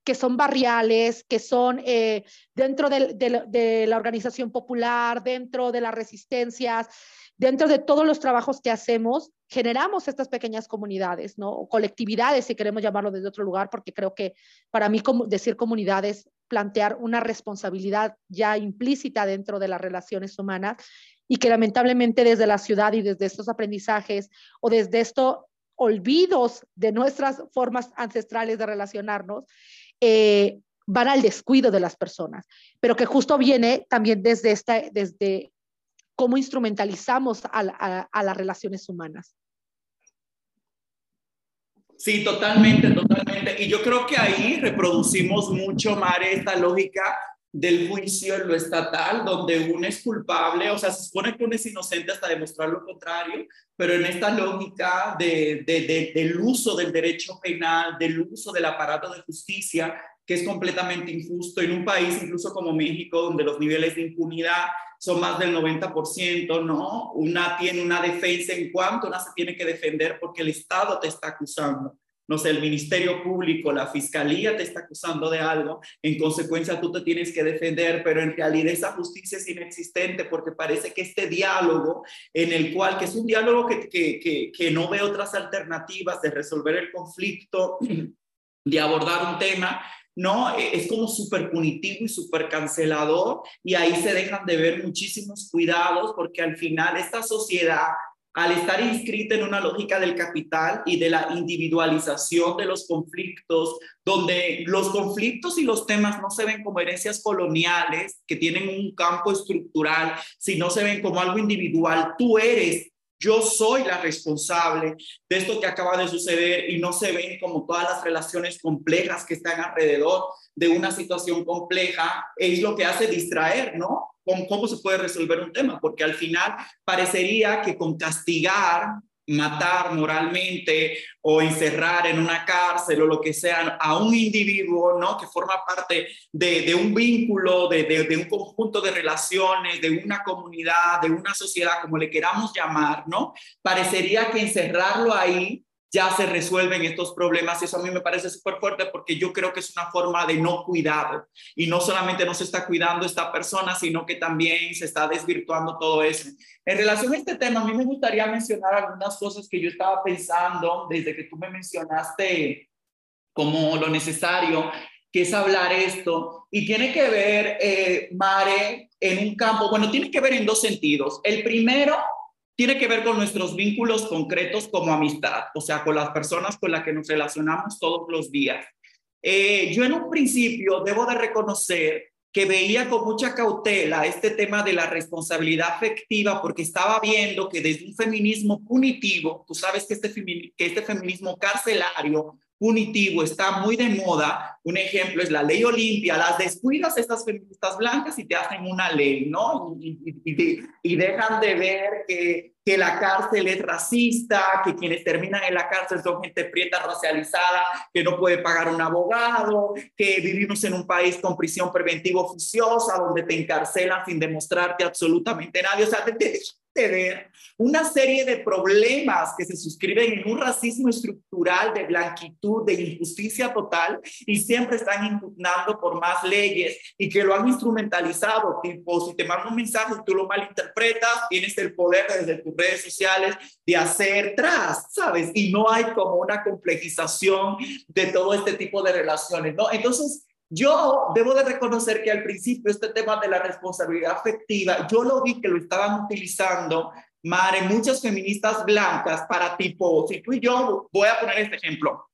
que son barriales, que son eh, dentro de, la organización popular, dentro de las resistencias, dentro de todos los trabajos que hacemos, generamos estas pequeñas comunidades, ¿no? Colectividades, si queremos llamarlo desde otro lugar, porque creo que para mí como decir comunidades plantear una responsabilidad ya implícita dentro de las relaciones humanas y que lamentablemente desde la ciudad y desde estos aprendizajes o desde estos olvidos de nuestras formas ancestrales de relacionarnos, eh, van al descuido de las personas, pero que justo viene también desde, esta, desde cómo instrumentalizamos a las relaciones humanas. Sí, totalmente, totalmente. Y yo creo que ahí reproducimos mucho, Mare, esta lógica del juicio en lo estatal, donde uno es culpable, o sea, se supone que uno es inocente hasta demostrar lo contrario, pero en esta lógica de, de, del uso del derecho penal, del uso del aparato de justicia, que es completamente injusto en un país incluso como México, donde los niveles de impunidad son más del 90%, ¿no? Una tiene una defensa en cuanto una se tiene que defender porque el Estado te está acusando. No sé, el Ministerio Público, la Fiscalía te está acusando de algo, en consecuencia tú te tienes que defender, pero en realidad esa justicia es inexistente porque parece que este diálogo en el cual, que es un diálogo que, que, que, que no ve otras alternativas de resolver el conflicto, de abordar un tema, ¿no? E, es como súper punitivo y súper cancelador y ahí se dejan de ver muchísimos cuidados porque al final esta sociedad, al estar inscrita en una lógica del capital y de la individualización de los conflictos, donde los conflictos y los temas no se ven como herencias coloniales que tienen un campo estructural, sino se ven como algo individual, tú eres yo soy la responsable de esto que acaba de suceder y no se ven como todas las relaciones complejas que están alrededor de una situación compleja, es lo que hace distraer, ¿no? ¿Cómo, cómo se puede resolver un tema? Porque al final parecería que con castigar matar moralmente o encerrar en una cárcel o lo que sea a un individuo, ¿no? Que forma parte de, un vínculo, de, de, un conjunto de relaciones, de una comunidad, de una sociedad, como le queramos llamar, ¿no? Parecería que encerrarlo ahí ya se resuelven estos problemas eso a mí me parece súper fuerte porque yo creo que es una forma de no cuidado y no solamente no se está cuidando esta persona, sino que también se está desvirtuando todo eso. En relación a este tema, a mí me gustaría mencionar algunas cosas que yo estaba pensando desde que tú me mencionaste como lo necesario que es hablar esto y tiene que ver, eh, Mare, en un campo, bueno, tiene que ver en dos sentidos. El primero tiene que ver con nuestros vínculos concretos como amistad, o sea, con las personas con las que nos relacionamos todos los días. Eh, yo en un principio debo de reconocer que veía con mucha cautela este tema de la responsabilidad afectiva porque estaba viendo que desde un feminismo punitivo, tú sabes que este, que este feminismo carcelario punitivo está muy de moda. Un ejemplo es la ley Olimpia. Las descuidas estas feministas blancas y te hacen una ley, ¿no? Y, dejan de ver que, que, la cárcel es racista, que quienes terminan en la cárcel son gente prieta racializada, que no puede pagar un abogado, que vivimos en un país con prisión preventiva oficiosa, donde te encarcelan sin demostrarte absolutamente nadie. O sea, te, ver una serie de problemas que se suscriben en un racismo estructural de blanquitud, de injusticia total, y siempre están impugnando por más leyes y que lo han instrumentalizado, tipo, si te mando un mensaje y tú lo malinterpretas, tienes el poder desde tus redes sociales de hacer tras, ¿sabes? Y no hay como una complejización de todo este tipo de relaciones, ¿no? Entonces, yo debo de reconocer que al principio este tema de la responsabilidad afectiva, yo lo vi que lo estaban utilizando, Mare, muchas feministas blancas para tipo, si tú y yo, voy a poner este ejemplo,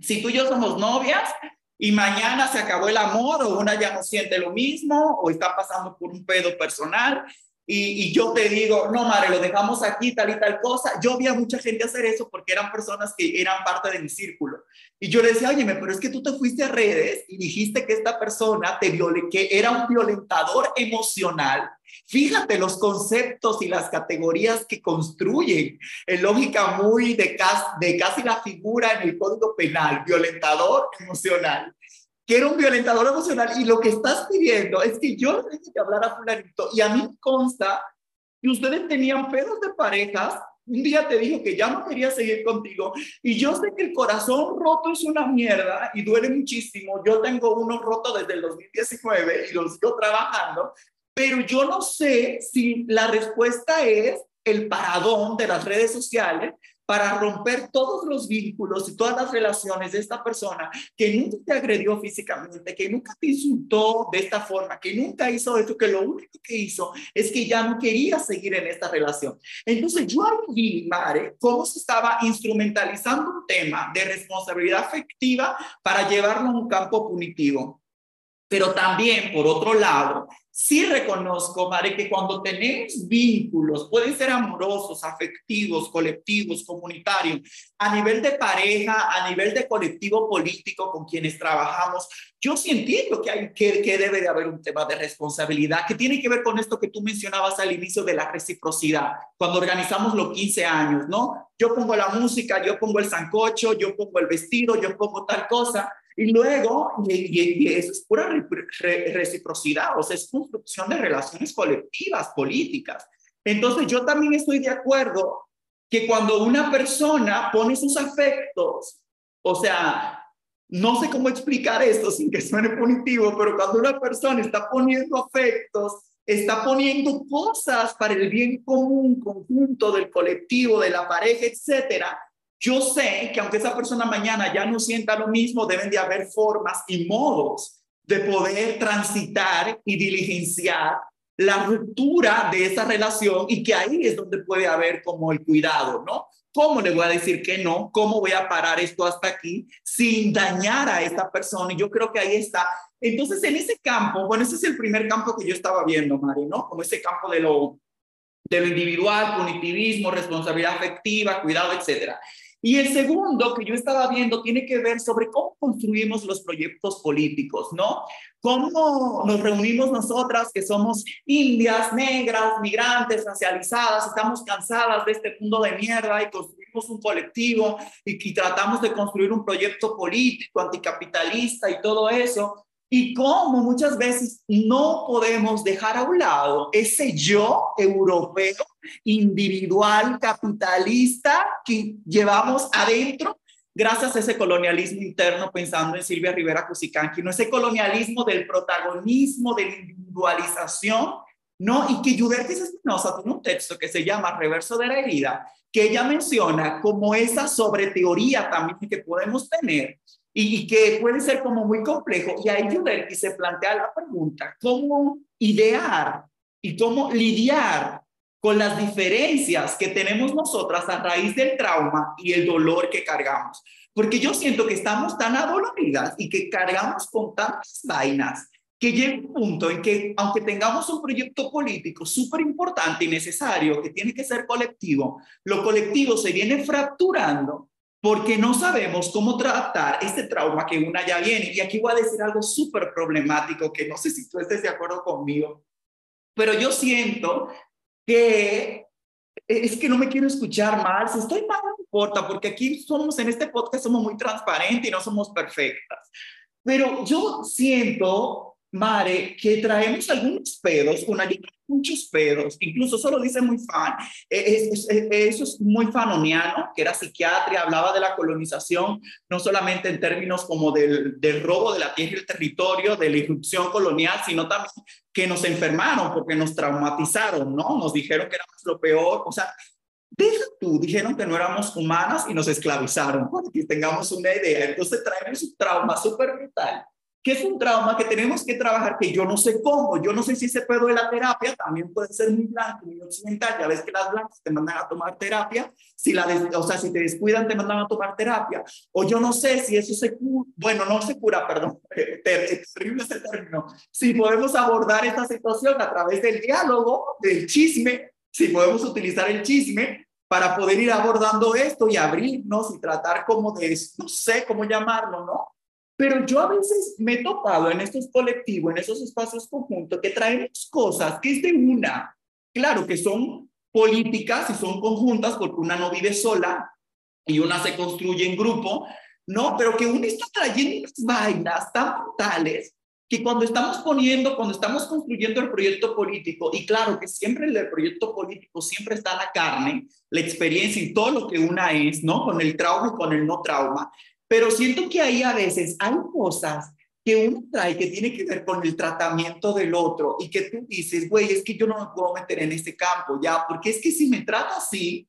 si tú y yo somos novias y mañana se acabó el amor o una ya no siente lo mismo o está pasando por un pedo personal y, yo te digo, no, madre, lo dejamos aquí, tal y tal cosa. Yo vi a mucha gente hacer eso porque eran personas que eran parte de mi círculo. Y yo le decía, oye, pero es que tú te fuiste a redes y dijiste que esta persona te viole, que era un violentador emocional. Fíjate los conceptos y las categorías que construyen en lógica muy de, de casi la figura en el código penal, violentador emocional que era un violentador emocional. Y lo que estás pidiendo es que yo tenga que hablar a fulanito y a mí consta que ustedes tenían pedos de parejas, un día te dijo que ya no quería seguir contigo y yo sé que el corazón roto es una mierda y duele muchísimo, yo tengo uno roto desde el 2019 y lo sigo trabajando, pero yo no sé si la respuesta es el paradón de las redes sociales para romper todos los vínculos y todas las relaciones de esta persona que nunca te agredió físicamente, que nunca te insultó de esta forma, que nunca hizo esto, que lo único que hizo es que ya no quería seguir en esta relación. Entonces yo vi, Mare, cómo se estaba instrumentalizando un tema de responsabilidad afectiva para llevarlo a un campo punitivo. Pero también, por otro lado, sí reconozco, Mare, que cuando tenemos vínculos, pueden ser amorosos, afectivos, colectivos, comunitarios, a nivel de pareja, a nivel de colectivo político con quienes trabajamos, yo sí entiendo que, hay, que, que debe de haber un tema de responsabilidad que tiene que ver con esto que tú mencionabas al inicio de la reciprocidad, cuando organizamos los 15 años, ¿no? Yo pongo la música, yo pongo el sancocho, yo pongo el vestido, yo pongo tal cosa, y luego, y, eso es pura reciprocidad, o sea, es construcción de relaciones colectivas, políticas. Entonces, yo también estoy de acuerdo que cuando una persona pone sus afectos, o sea, no sé cómo explicar esto sin que suene punitivo, pero cuando una persona está poniendo afectos, está poniendo cosas para el bien común, conjunto del colectivo, de la pareja, etcétera, yo sé que aunque esa persona mañana ya no sienta lo mismo, deben de haber formas y modos de poder transitar y diligenciar la ruptura de esa relación y que ahí es donde puede haber como el cuidado, ¿no? ¿Cómo le voy a decir que no? ¿Cómo voy a parar esto hasta aquí sin dañar a esta persona? Y yo creo que ahí está. Entonces, en ese campo, bueno, ese es el primer campo que yo estaba viendo, Mari, ¿no? Como ese campo de lo, de lo individual, punitivismo, responsabilidad afectiva, cuidado, etcétera. Y el segundo que yo estaba viendo tiene que ver sobre cómo construimos los proyectos políticos, ¿no? Cómo nos reunimos nosotras que somos indias, negras, migrantes, racializadas, estamos cansadas de este mundo de mierda y construimos un colectivo y, y tratamos de construir un proyecto político anticapitalista y todo eso y cómo muchas veces no podemos dejar a un lado ese yo europeo, individual, capitalista que llevamos adentro gracias a ese colonialismo interno, pensando en Silvia Rivera Cusicanqui, no ese colonialismo del protagonismo, de la individualización, ¿no? Y que Yubertis Espinosa tiene un texto que se llama Reverso de la herida, que ella menciona como esa sobre teoría también que podemos tener y, que puede ser como muy complejo. Y ahí y se plantea la pregunta, ¿cómo idear y cómo lidiar con las diferencias que tenemos nosotras a raíz del trauma y el dolor que cargamos? Porque yo siento que estamos tan adoloridas y que cargamos con tantas vainas que llegue un punto en que, aunque tengamos un proyecto político súper importante y necesario, que tiene que ser colectivo, lo colectivo se viene fracturando porque no sabemos cómo tratar este trauma que una ya viene. Y aquí voy a decir algo súper problemático, que no sé si tú estés de acuerdo conmigo, pero yo siento que es que no me quiero escuchar mal, si estoy mal no importa, porque aquí somos, en este podcast somos muy transparentes y no somos perfectas. Pero yo siento Mare, que traemos algunos pedos, una muchos pedos, incluso solo dice muy fan, e, e, eso es muy fanoniano, que era psiquiatra, hablaba de la colonización, no solamente en términos como del, del robo de la tierra y el territorio, de la irrupción colonial, sino también que nos enfermaron porque nos traumatizaron, ¿no? Nos dijeron que éramos lo peor, o sea, deja tú, dijeron que no éramos humanas y nos esclavizaron, para que tengamos una idea. Entonces traemos un trauma súper vital que es un trauma que tenemos que trabajar, que yo no sé cómo, yo no sé si ese pedo de la terapia también puede ser muy blanco, muy occidental, ya ves que las blancas te mandan a tomar terapia, si la o sea, si te descuidan te mandan a tomar terapia, o yo no sé si eso se cura, bueno, no se cura, perdón, terrible ese término, si podemos abordar esta situación a través del diálogo, del chisme, si podemos utilizar el chisme para poder ir abordando esto y abrirnos y tratar como de, no sé cómo llamarlo, ¿no? Pero yo a veces me he topado en estos colectivos, en esos espacios conjuntos, que traemos cosas que es de una, claro que son políticas y son conjuntas porque una no vive sola y una se construye en grupo, no, pero que uno está trayendo unas vainas tan brutales que cuando estamos poniendo, cuando estamos construyendo el proyecto político, y claro que siempre el proyecto político siempre está la carne, la experiencia y todo lo que una es, ¿no? Con el trauma y con el no trauma, pero siento que ahí a veces hay cosas que uno trae que tiene que ver con el tratamiento del otro y que tú dices, güey, es que yo no me puedo meter en ese campo ya, porque es que si me trata así,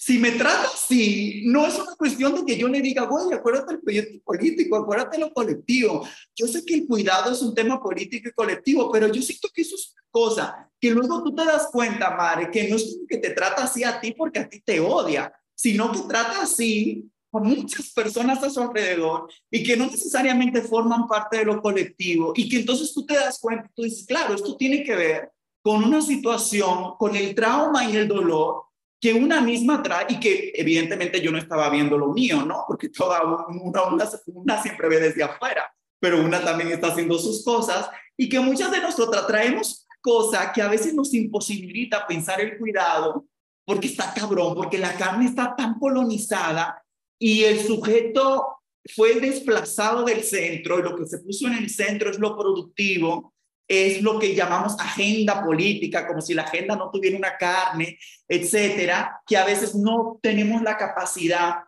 si me trata así, no es una cuestión de que yo le diga, güey, acuérdate del proyecto político, acuérdate lo colectivo. Yo sé que el cuidado es un tema político y colectivo, pero yo siento que eso es una cosa que luego tú te das cuenta, Mare, que no es que te trata así a ti porque a ti te odia, sino que trata así con muchas personas a su alrededor y que no necesariamente forman parte de lo colectivo y que entonces tú te das cuenta, tú dices, claro, esto tiene que ver con una situación, con el trauma y el dolor que una misma trae y que evidentemente yo no estaba viendo lo mío, ¿no? Porque toda una, una, una siempre ve desde afuera, pero una también está haciendo sus cosas y que muchas de nosotras traemos cosas que a veces nos imposibilita pensar el cuidado porque está cabrón, porque la carne está tan colonizada y el sujeto fue desplazado del centro y lo que se puso en el centro es lo productivo, es lo que llamamos agenda política, como si la agenda no tuviera una carne, etcétera, que a veces no tenemos la capacidad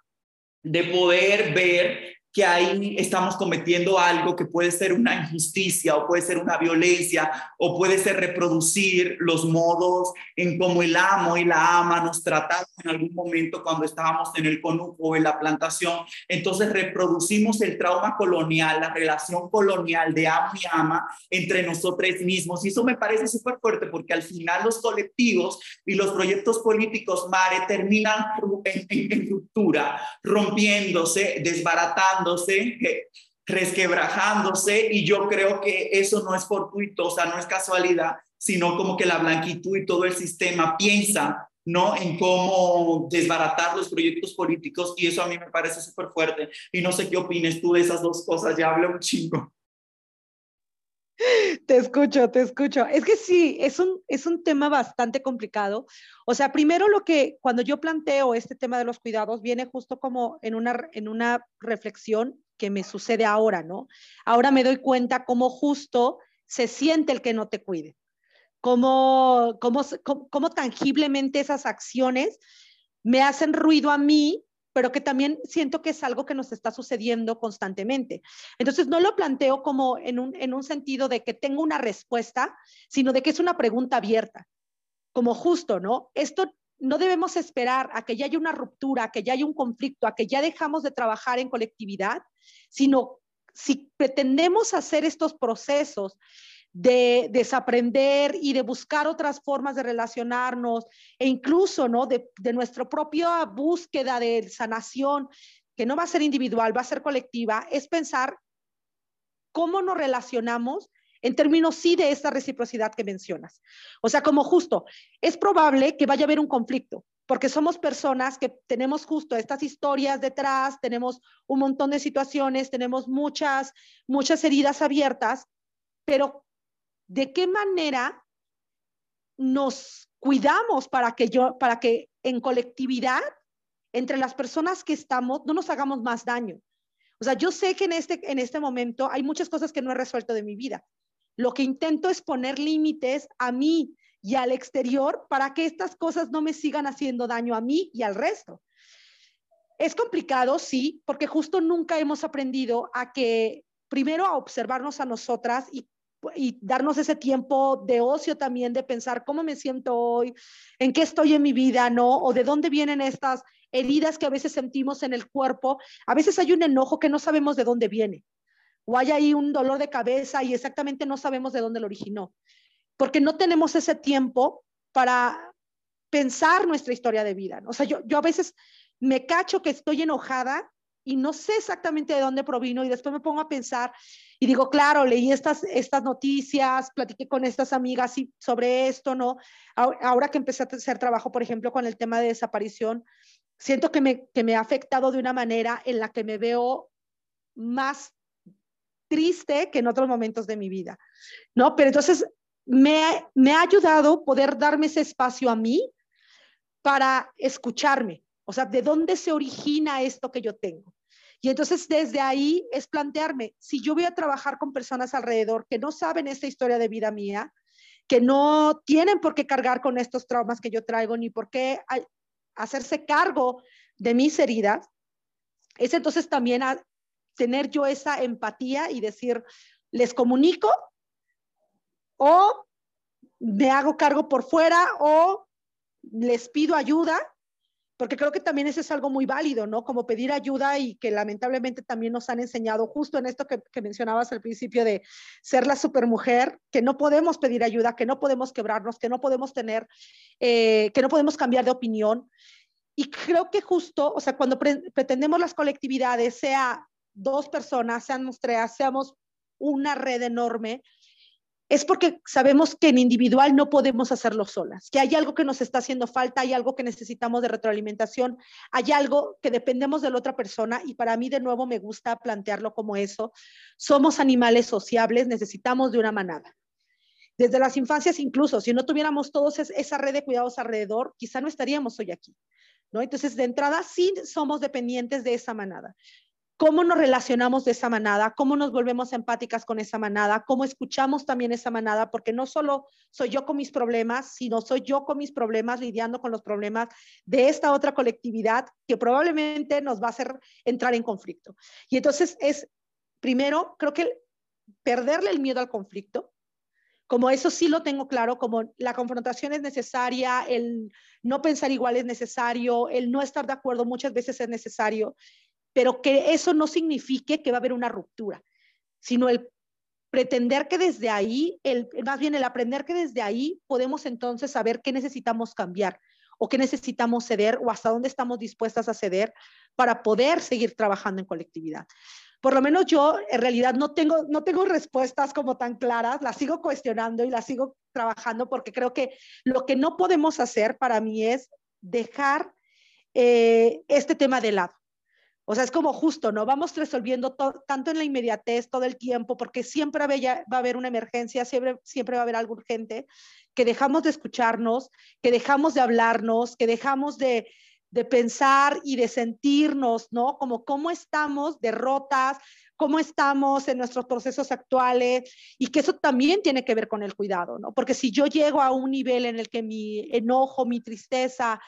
de poder ver que ahí estamos cometiendo algo que puede ser una injusticia o puede ser una violencia o puede ser reproducir los modos en cómo el amo y la ama nos trataron en algún momento cuando estábamos en el conuco o en la plantación. Entonces reproducimos el trauma colonial, la relación colonial de amo y ama entre nosotros mismos. Y eso me parece súper fuerte porque al final los colectivos y los proyectos políticos, Mare, terminan en, en ruptura, rompiéndose, desbaratando resquebrajándose y yo creo que eso no es fortuito, o sea, no es casualidad, sino como que la blanquitud y todo el sistema piensa, ¿no? En cómo desbaratar los proyectos políticos y eso a mí me parece súper fuerte y no sé qué opines tú de esas dos cosas, ya hablé un chingo. Te escucho, te escucho. Es que sí, es un, es un tema bastante complicado. O sea, primero lo que cuando yo planteo este tema de los cuidados viene justo como en una, en una reflexión que me sucede ahora, ¿no? Ahora me doy cuenta cómo justo se siente el que no te cuide, cómo, cómo, cómo tangiblemente esas acciones me hacen ruido a mí pero que también siento que es algo que nos está sucediendo constantemente. Entonces, no lo planteo como en un, en un sentido de que tengo una respuesta, sino de que es una pregunta abierta, como justo, ¿no? Esto no debemos esperar a que ya haya una ruptura, a que ya haya un conflicto, a que ya dejamos de trabajar en colectividad, sino si pretendemos hacer estos procesos de desaprender y de buscar otras formas de relacionarnos e incluso, ¿no? De, de nuestra propia búsqueda de sanación, que no va a ser individual, va a ser colectiva, es pensar cómo nos relacionamos en términos sí de esta reciprocidad que mencionas. O sea, como justo, es probable que vaya a haber un conflicto, porque somos personas que tenemos justo estas historias detrás, tenemos un montón de situaciones, tenemos muchas, muchas heridas abiertas, pero ¿de qué manera nos cuidamos para que yo, para que en colectividad, entre las personas que estamos, no nos hagamos más daño? O sea, yo sé que en este, en este momento hay muchas cosas que no he resuelto de mi vida. Lo que intento es poner límites a mí y al exterior para que estas cosas no me sigan haciendo daño a mí y al resto. Es complicado, sí, porque justo nunca hemos aprendido a que, primero, a observarnos a nosotras y, y darnos ese tiempo de ocio también, de pensar cómo me siento hoy, en qué estoy en mi vida, ¿no? O de dónde vienen estas heridas que a veces sentimos en el cuerpo. A veces hay un enojo que no sabemos de dónde viene. O hay ahí un dolor de cabeza y exactamente no sabemos de dónde lo originó. Porque no tenemos ese tiempo para pensar nuestra historia de vida. O sea, yo, yo a veces me cacho que estoy enojada y no sé exactamente de dónde provino y después me pongo a pensar y digo, claro, leí estas, estas noticias, platiqué con estas amigas sobre esto, ¿no? Ahora que empecé a hacer trabajo, por ejemplo, con el tema de desaparición, siento que me, que me ha afectado de una manera en la que me veo más triste que en otros momentos de mi vida, ¿no? Pero entonces me, me ha ayudado poder darme ese espacio a mí para escucharme, o sea, ¿de dónde se origina esto que yo tengo? Y entonces desde ahí es plantearme, si yo voy a trabajar con personas alrededor que no saben esta historia de vida mía, que no tienen por qué cargar con estos traumas que yo traigo, ni por qué hacerse cargo de mis heridas, es entonces también tener yo esa empatía y decir, les comunico o me hago cargo por fuera o les pido ayuda, porque creo que también eso es algo muy válido, ¿no? Como pedir ayuda y que lamentablemente también nos han enseñado justo en esto que, mencionabas al principio de ser la supermujer, que no podemos pedir ayuda, que no podemos quebrarnos, que no podemos tener, eh, que no podemos cambiar de opinión. Y creo que justo, o sea, cuando pretendemos las colectividades, sea dos personas, seamos tres, seamos una red enorme, es porque sabemos que en individual no podemos hacerlo solas, que hay algo que nos está haciendo falta, hay algo que necesitamos de retroalimentación, hay algo que dependemos de la otra persona y para mí de nuevo me gusta plantearlo como eso. Somos animales sociables, necesitamos de una manada. Desde las infancias incluso, si no tuviéramos todos esa red de cuidados alrededor, quizá no estaríamos hoy aquí. ¿No? Entonces, de entrada, sí somos dependientes de esa manada cómo nos relacionamos de esa manada, cómo nos volvemos empáticas con esa manada, cómo escuchamos también esa manada, porque no solo soy yo con mis problemas, sino soy yo con mis problemas lidiando con los problemas de esta otra colectividad que probablemente nos va a hacer entrar en conflicto. Y entonces es, primero, creo que perderle el miedo al conflicto, como eso sí lo tengo claro, como la confrontación es necesaria, el no pensar igual es necesario, el no estar de acuerdo muchas veces es necesario, pero que eso no signifique que va a haber una ruptura, sino el pretender que desde ahí, el, más bien el aprender que desde ahí podemos entonces saber qué necesitamos cambiar o qué necesitamos ceder o hasta dónde estamos dispuestas a ceder para poder seguir trabajando en colectividad. Por lo menos yo en realidad no tengo, no tengo respuestas como tan claras, las sigo cuestionando y las sigo trabajando porque creo que lo que no podemos hacer para mí es dejar eh, este tema de lado. O sea, es como justo, ¿no? Vamos resolviendo tanto en la inmediatez todo el tiempo, porque siempre va a haber una emergencia, siempre, siempre va a haber algo urgente, que dejamos de escucharnos, que dejamos de hablarnos, que dejamos de, de pensar y de sentirnos, ¿no? Como cómo estamos derrotas, cómo estamos en nuestros procesos actuales y que eso también tiene que ver con el cuidado, ¿no? Porque si yo llego a un nivel en el que mi enojo, mi tristeza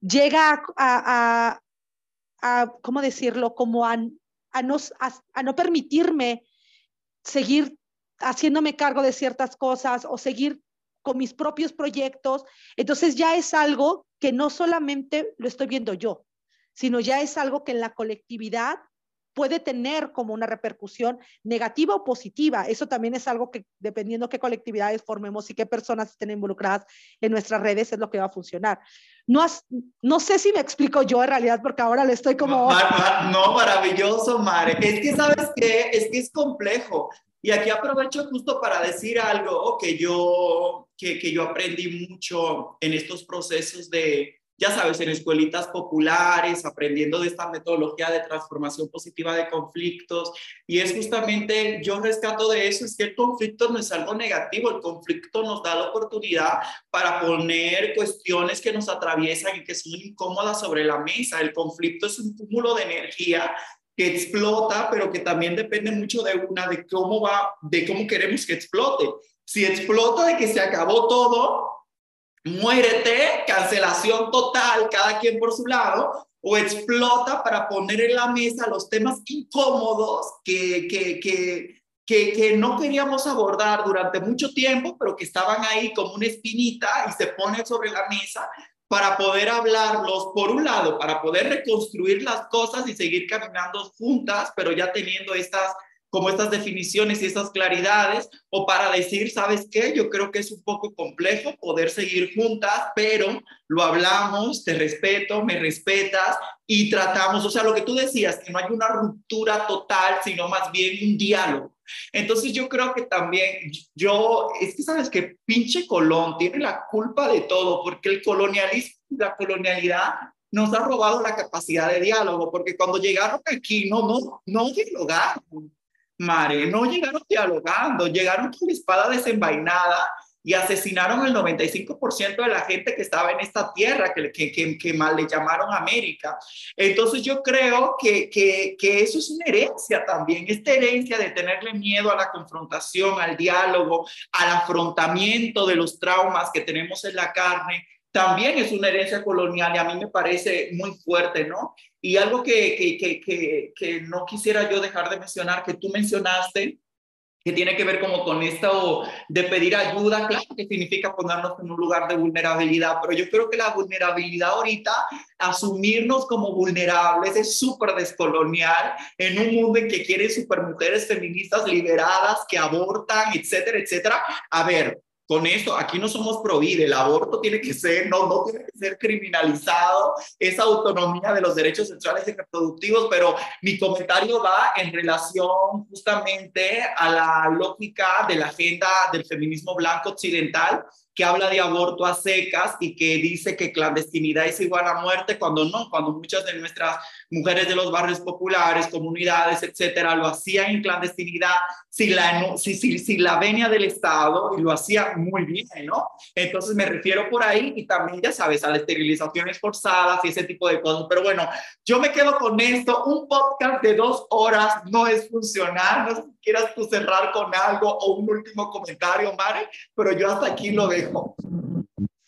llega a, a ¿cómo decirlo? Como a, a, no, a, no permitirme seguir haciéndome cargo de ciertas cosas o seguir con mis propios proyectos. Entonces ya es algo que no solamente lo estoy viendo yo, sino ya es algo que en la colectividad puede tener como una repercusión negativa o positiva. Eso también es algo que dependiendo qué colectividades formemos y qué personas estén involucradas en nuestras redes es lo que va a funcionar. No, no sé si me explico yo en realidad porque ahora le estoy como... No, maravilloso, Mare. Es que sabes qué, es que es complejo. Y aquí aprovecho justo para decir algo que yo, que, que yo aprendí mucho en estos procesos de, ya sabes, en escuelitas populares, aprendiendo de esta metodología de transformación positiva de conflictos. Y es justamente, yo rescato de eso, es que el conflicto no es algo negativo, el conflicto nos da la oportunidad para poner cuestiones que nos atraviesan y que son incómodas sobre la mesa. El conflicto es un cúmulo de energía que explota, pero que también depende mucho de una, de cómo va, de cómo queremos que explote. Si explota de que se acabó todo, muérete, cancelación total, cada quien por su lado, o explota para poner en la mesa los temas incómodos que, que, que, que, que no queríamos abordar durante mucho tiempo, pero que estaban ahí como una espinita y se pone sobre la mesa para poder hablarlos, por un lado, para poder reconstruir las cosas y seguir caminando juntas, pero ya teniendo estas como estas definiciones y estas claridades, o para decir, ¿sabes qué? Yo creo que es un poco complejo poder seguir juntas, pero lo hablamos, te respeto, me respetas y tratamos, o sea, lo que tú decías, que no hay una ruptura total, sino más bien un diálogo. Entonces yo creo que también, yo, es que sabes que pinche Colón tiene la culpa de todo, porque el colonialismo, la colonialidad nos ha robado la capacidad de diálogo, porque cuando llegaron aquí no, no, no dialogaron Mare, no llegaron dialogando, llegaron con espada desenvainada y asesinaron el 95% de la gente que estaba en esta tierra, que, que, que, mal le llamaron América. Entonces yo creo que, que, que eso es una herencia también, esta herencia de tenerle miedo a la confrontación, al diálogo, al afrontamiento de los traumas que tenemos en la carne, también es una herencia colonial y a mí me parece muy fuerte, ¿no? Y algo que, que, que, que, no quisiera yo dejar de mencionar, que tú mencionaste, que tiene que ver como con esto de pedir ayuda, claro que significa ponernos en un lugar de vulnerabilidad, pero yo creo que la vulnerabilidad ahorita, asumirnos como vulnerables es súper descolonial en un mundo en que quieren supermujeres feministas liberadas que abortan, etcétera, etcétera. A ver, con esto, aquí no somos pro vida, el aborto tiene que ser, no, no tiene que ser criminalizado, esa autonomía de los derechos sexuales y reproductivos, pero mi comentario va en relación justamente a la lógica de la agenda del feminismo blanco occidental, que habla de aborto a secas y que dice que clandestinidad es igual a muerte, cuando no, cuando muchas de nuestras mujeres de los barrios populares, comunidades, etcétera, lo hacían en clandestinidad si la, si, si, si la venia del Estado y lo hacía muy bien, ¿no? Entonces me refiero por ahí y también, ya sabes, a las esterilizaciones forzadas y ese tipo de cosas. Pero bueno, yo me quedo con esto. Un podcast de dos horas no es funcional. No sé si quieras tú cerrar con algo o un último comentario, Mare, pero yo hasta aquí lo dejo.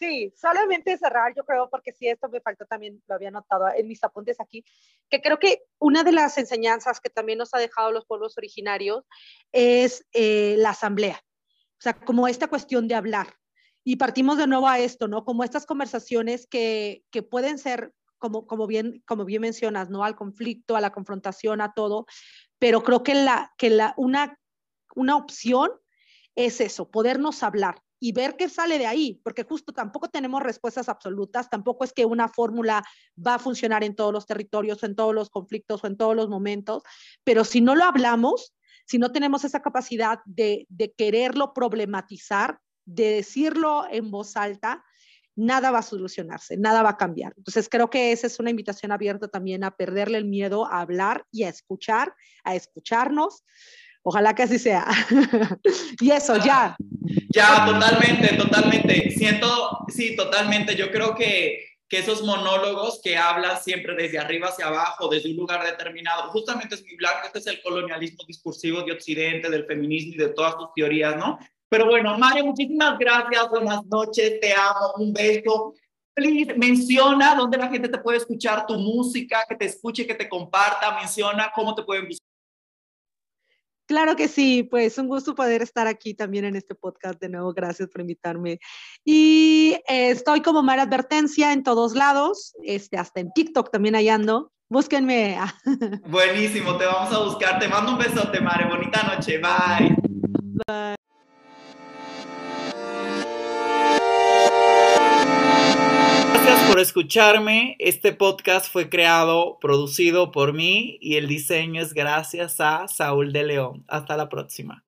Sí, solamente cerrar, yo creo, porque sí, esto me faltó también, lo había notado en mis apuntes aquí, que creo que una de las enseñanzas que también nos ha dejado los pueblos originarios es eh, la asamblea. O sea, como esta cuestión de hablar. Y partimos de nuevo a esto, ¿no? Como estas conversaciones que, que pueden ser, como, como, bien, como bien mencionas, ¿no? Al conflicto, a la confrontación, a todo. Pero creo que, la, que la, una, una opción es eso, podernos hablar y ver qué sale de ahí, porque justo tampoco tenemos respuestas absolutas, tampoco es que una fórmula va a funcionar en todos los territorios, en todos los conflictos o en todos los momentos, pero si no lo hablamos, si no tenemos esa capacidad de, quererlo problematizar, de decirlo en voz alta, nada va a solucionarse, nada va a cambiar. Entonces creo que esa es una invitación abierta también a perderle el miedo a hablar y a escuchar, a escucharnos. Ojalá que así sea. y eso, ya. Ya, totalmente, totalmente. Siento, sí, totalmente. Yo creo que, que esos monólogos que hablan siempre desde arriba hacia abajo, desde un lugar determinado, justamente es muy blanco, este es el colonialismo discursivo de Occidente, del feminismo y de todas tus teorías, ¿no? Pero bueno, Mario, muchísimas gracias, buenas noches, te amo, un beso. Please, menciona dónde la gente te puede escuchar tu música, que te escuche, que te comparta, menciona cómo te pueden buscar Claro que sí, pues un gusto poder estar aquí también en este podcast de nuevo. Gracias por invitarme. Y eh, estoy como Mara Advertencia en todos lados, este, hasta en TikTok también hallando. Búsquenme. Buenísimo, te vamos a buscar. Te mando un besote, Mare. Bonita noche. Bye. Bye. Por escucharme. Este podcast fue creado, producido por mí y el diseño es gracias a Saúl de León. Hasta la próxima.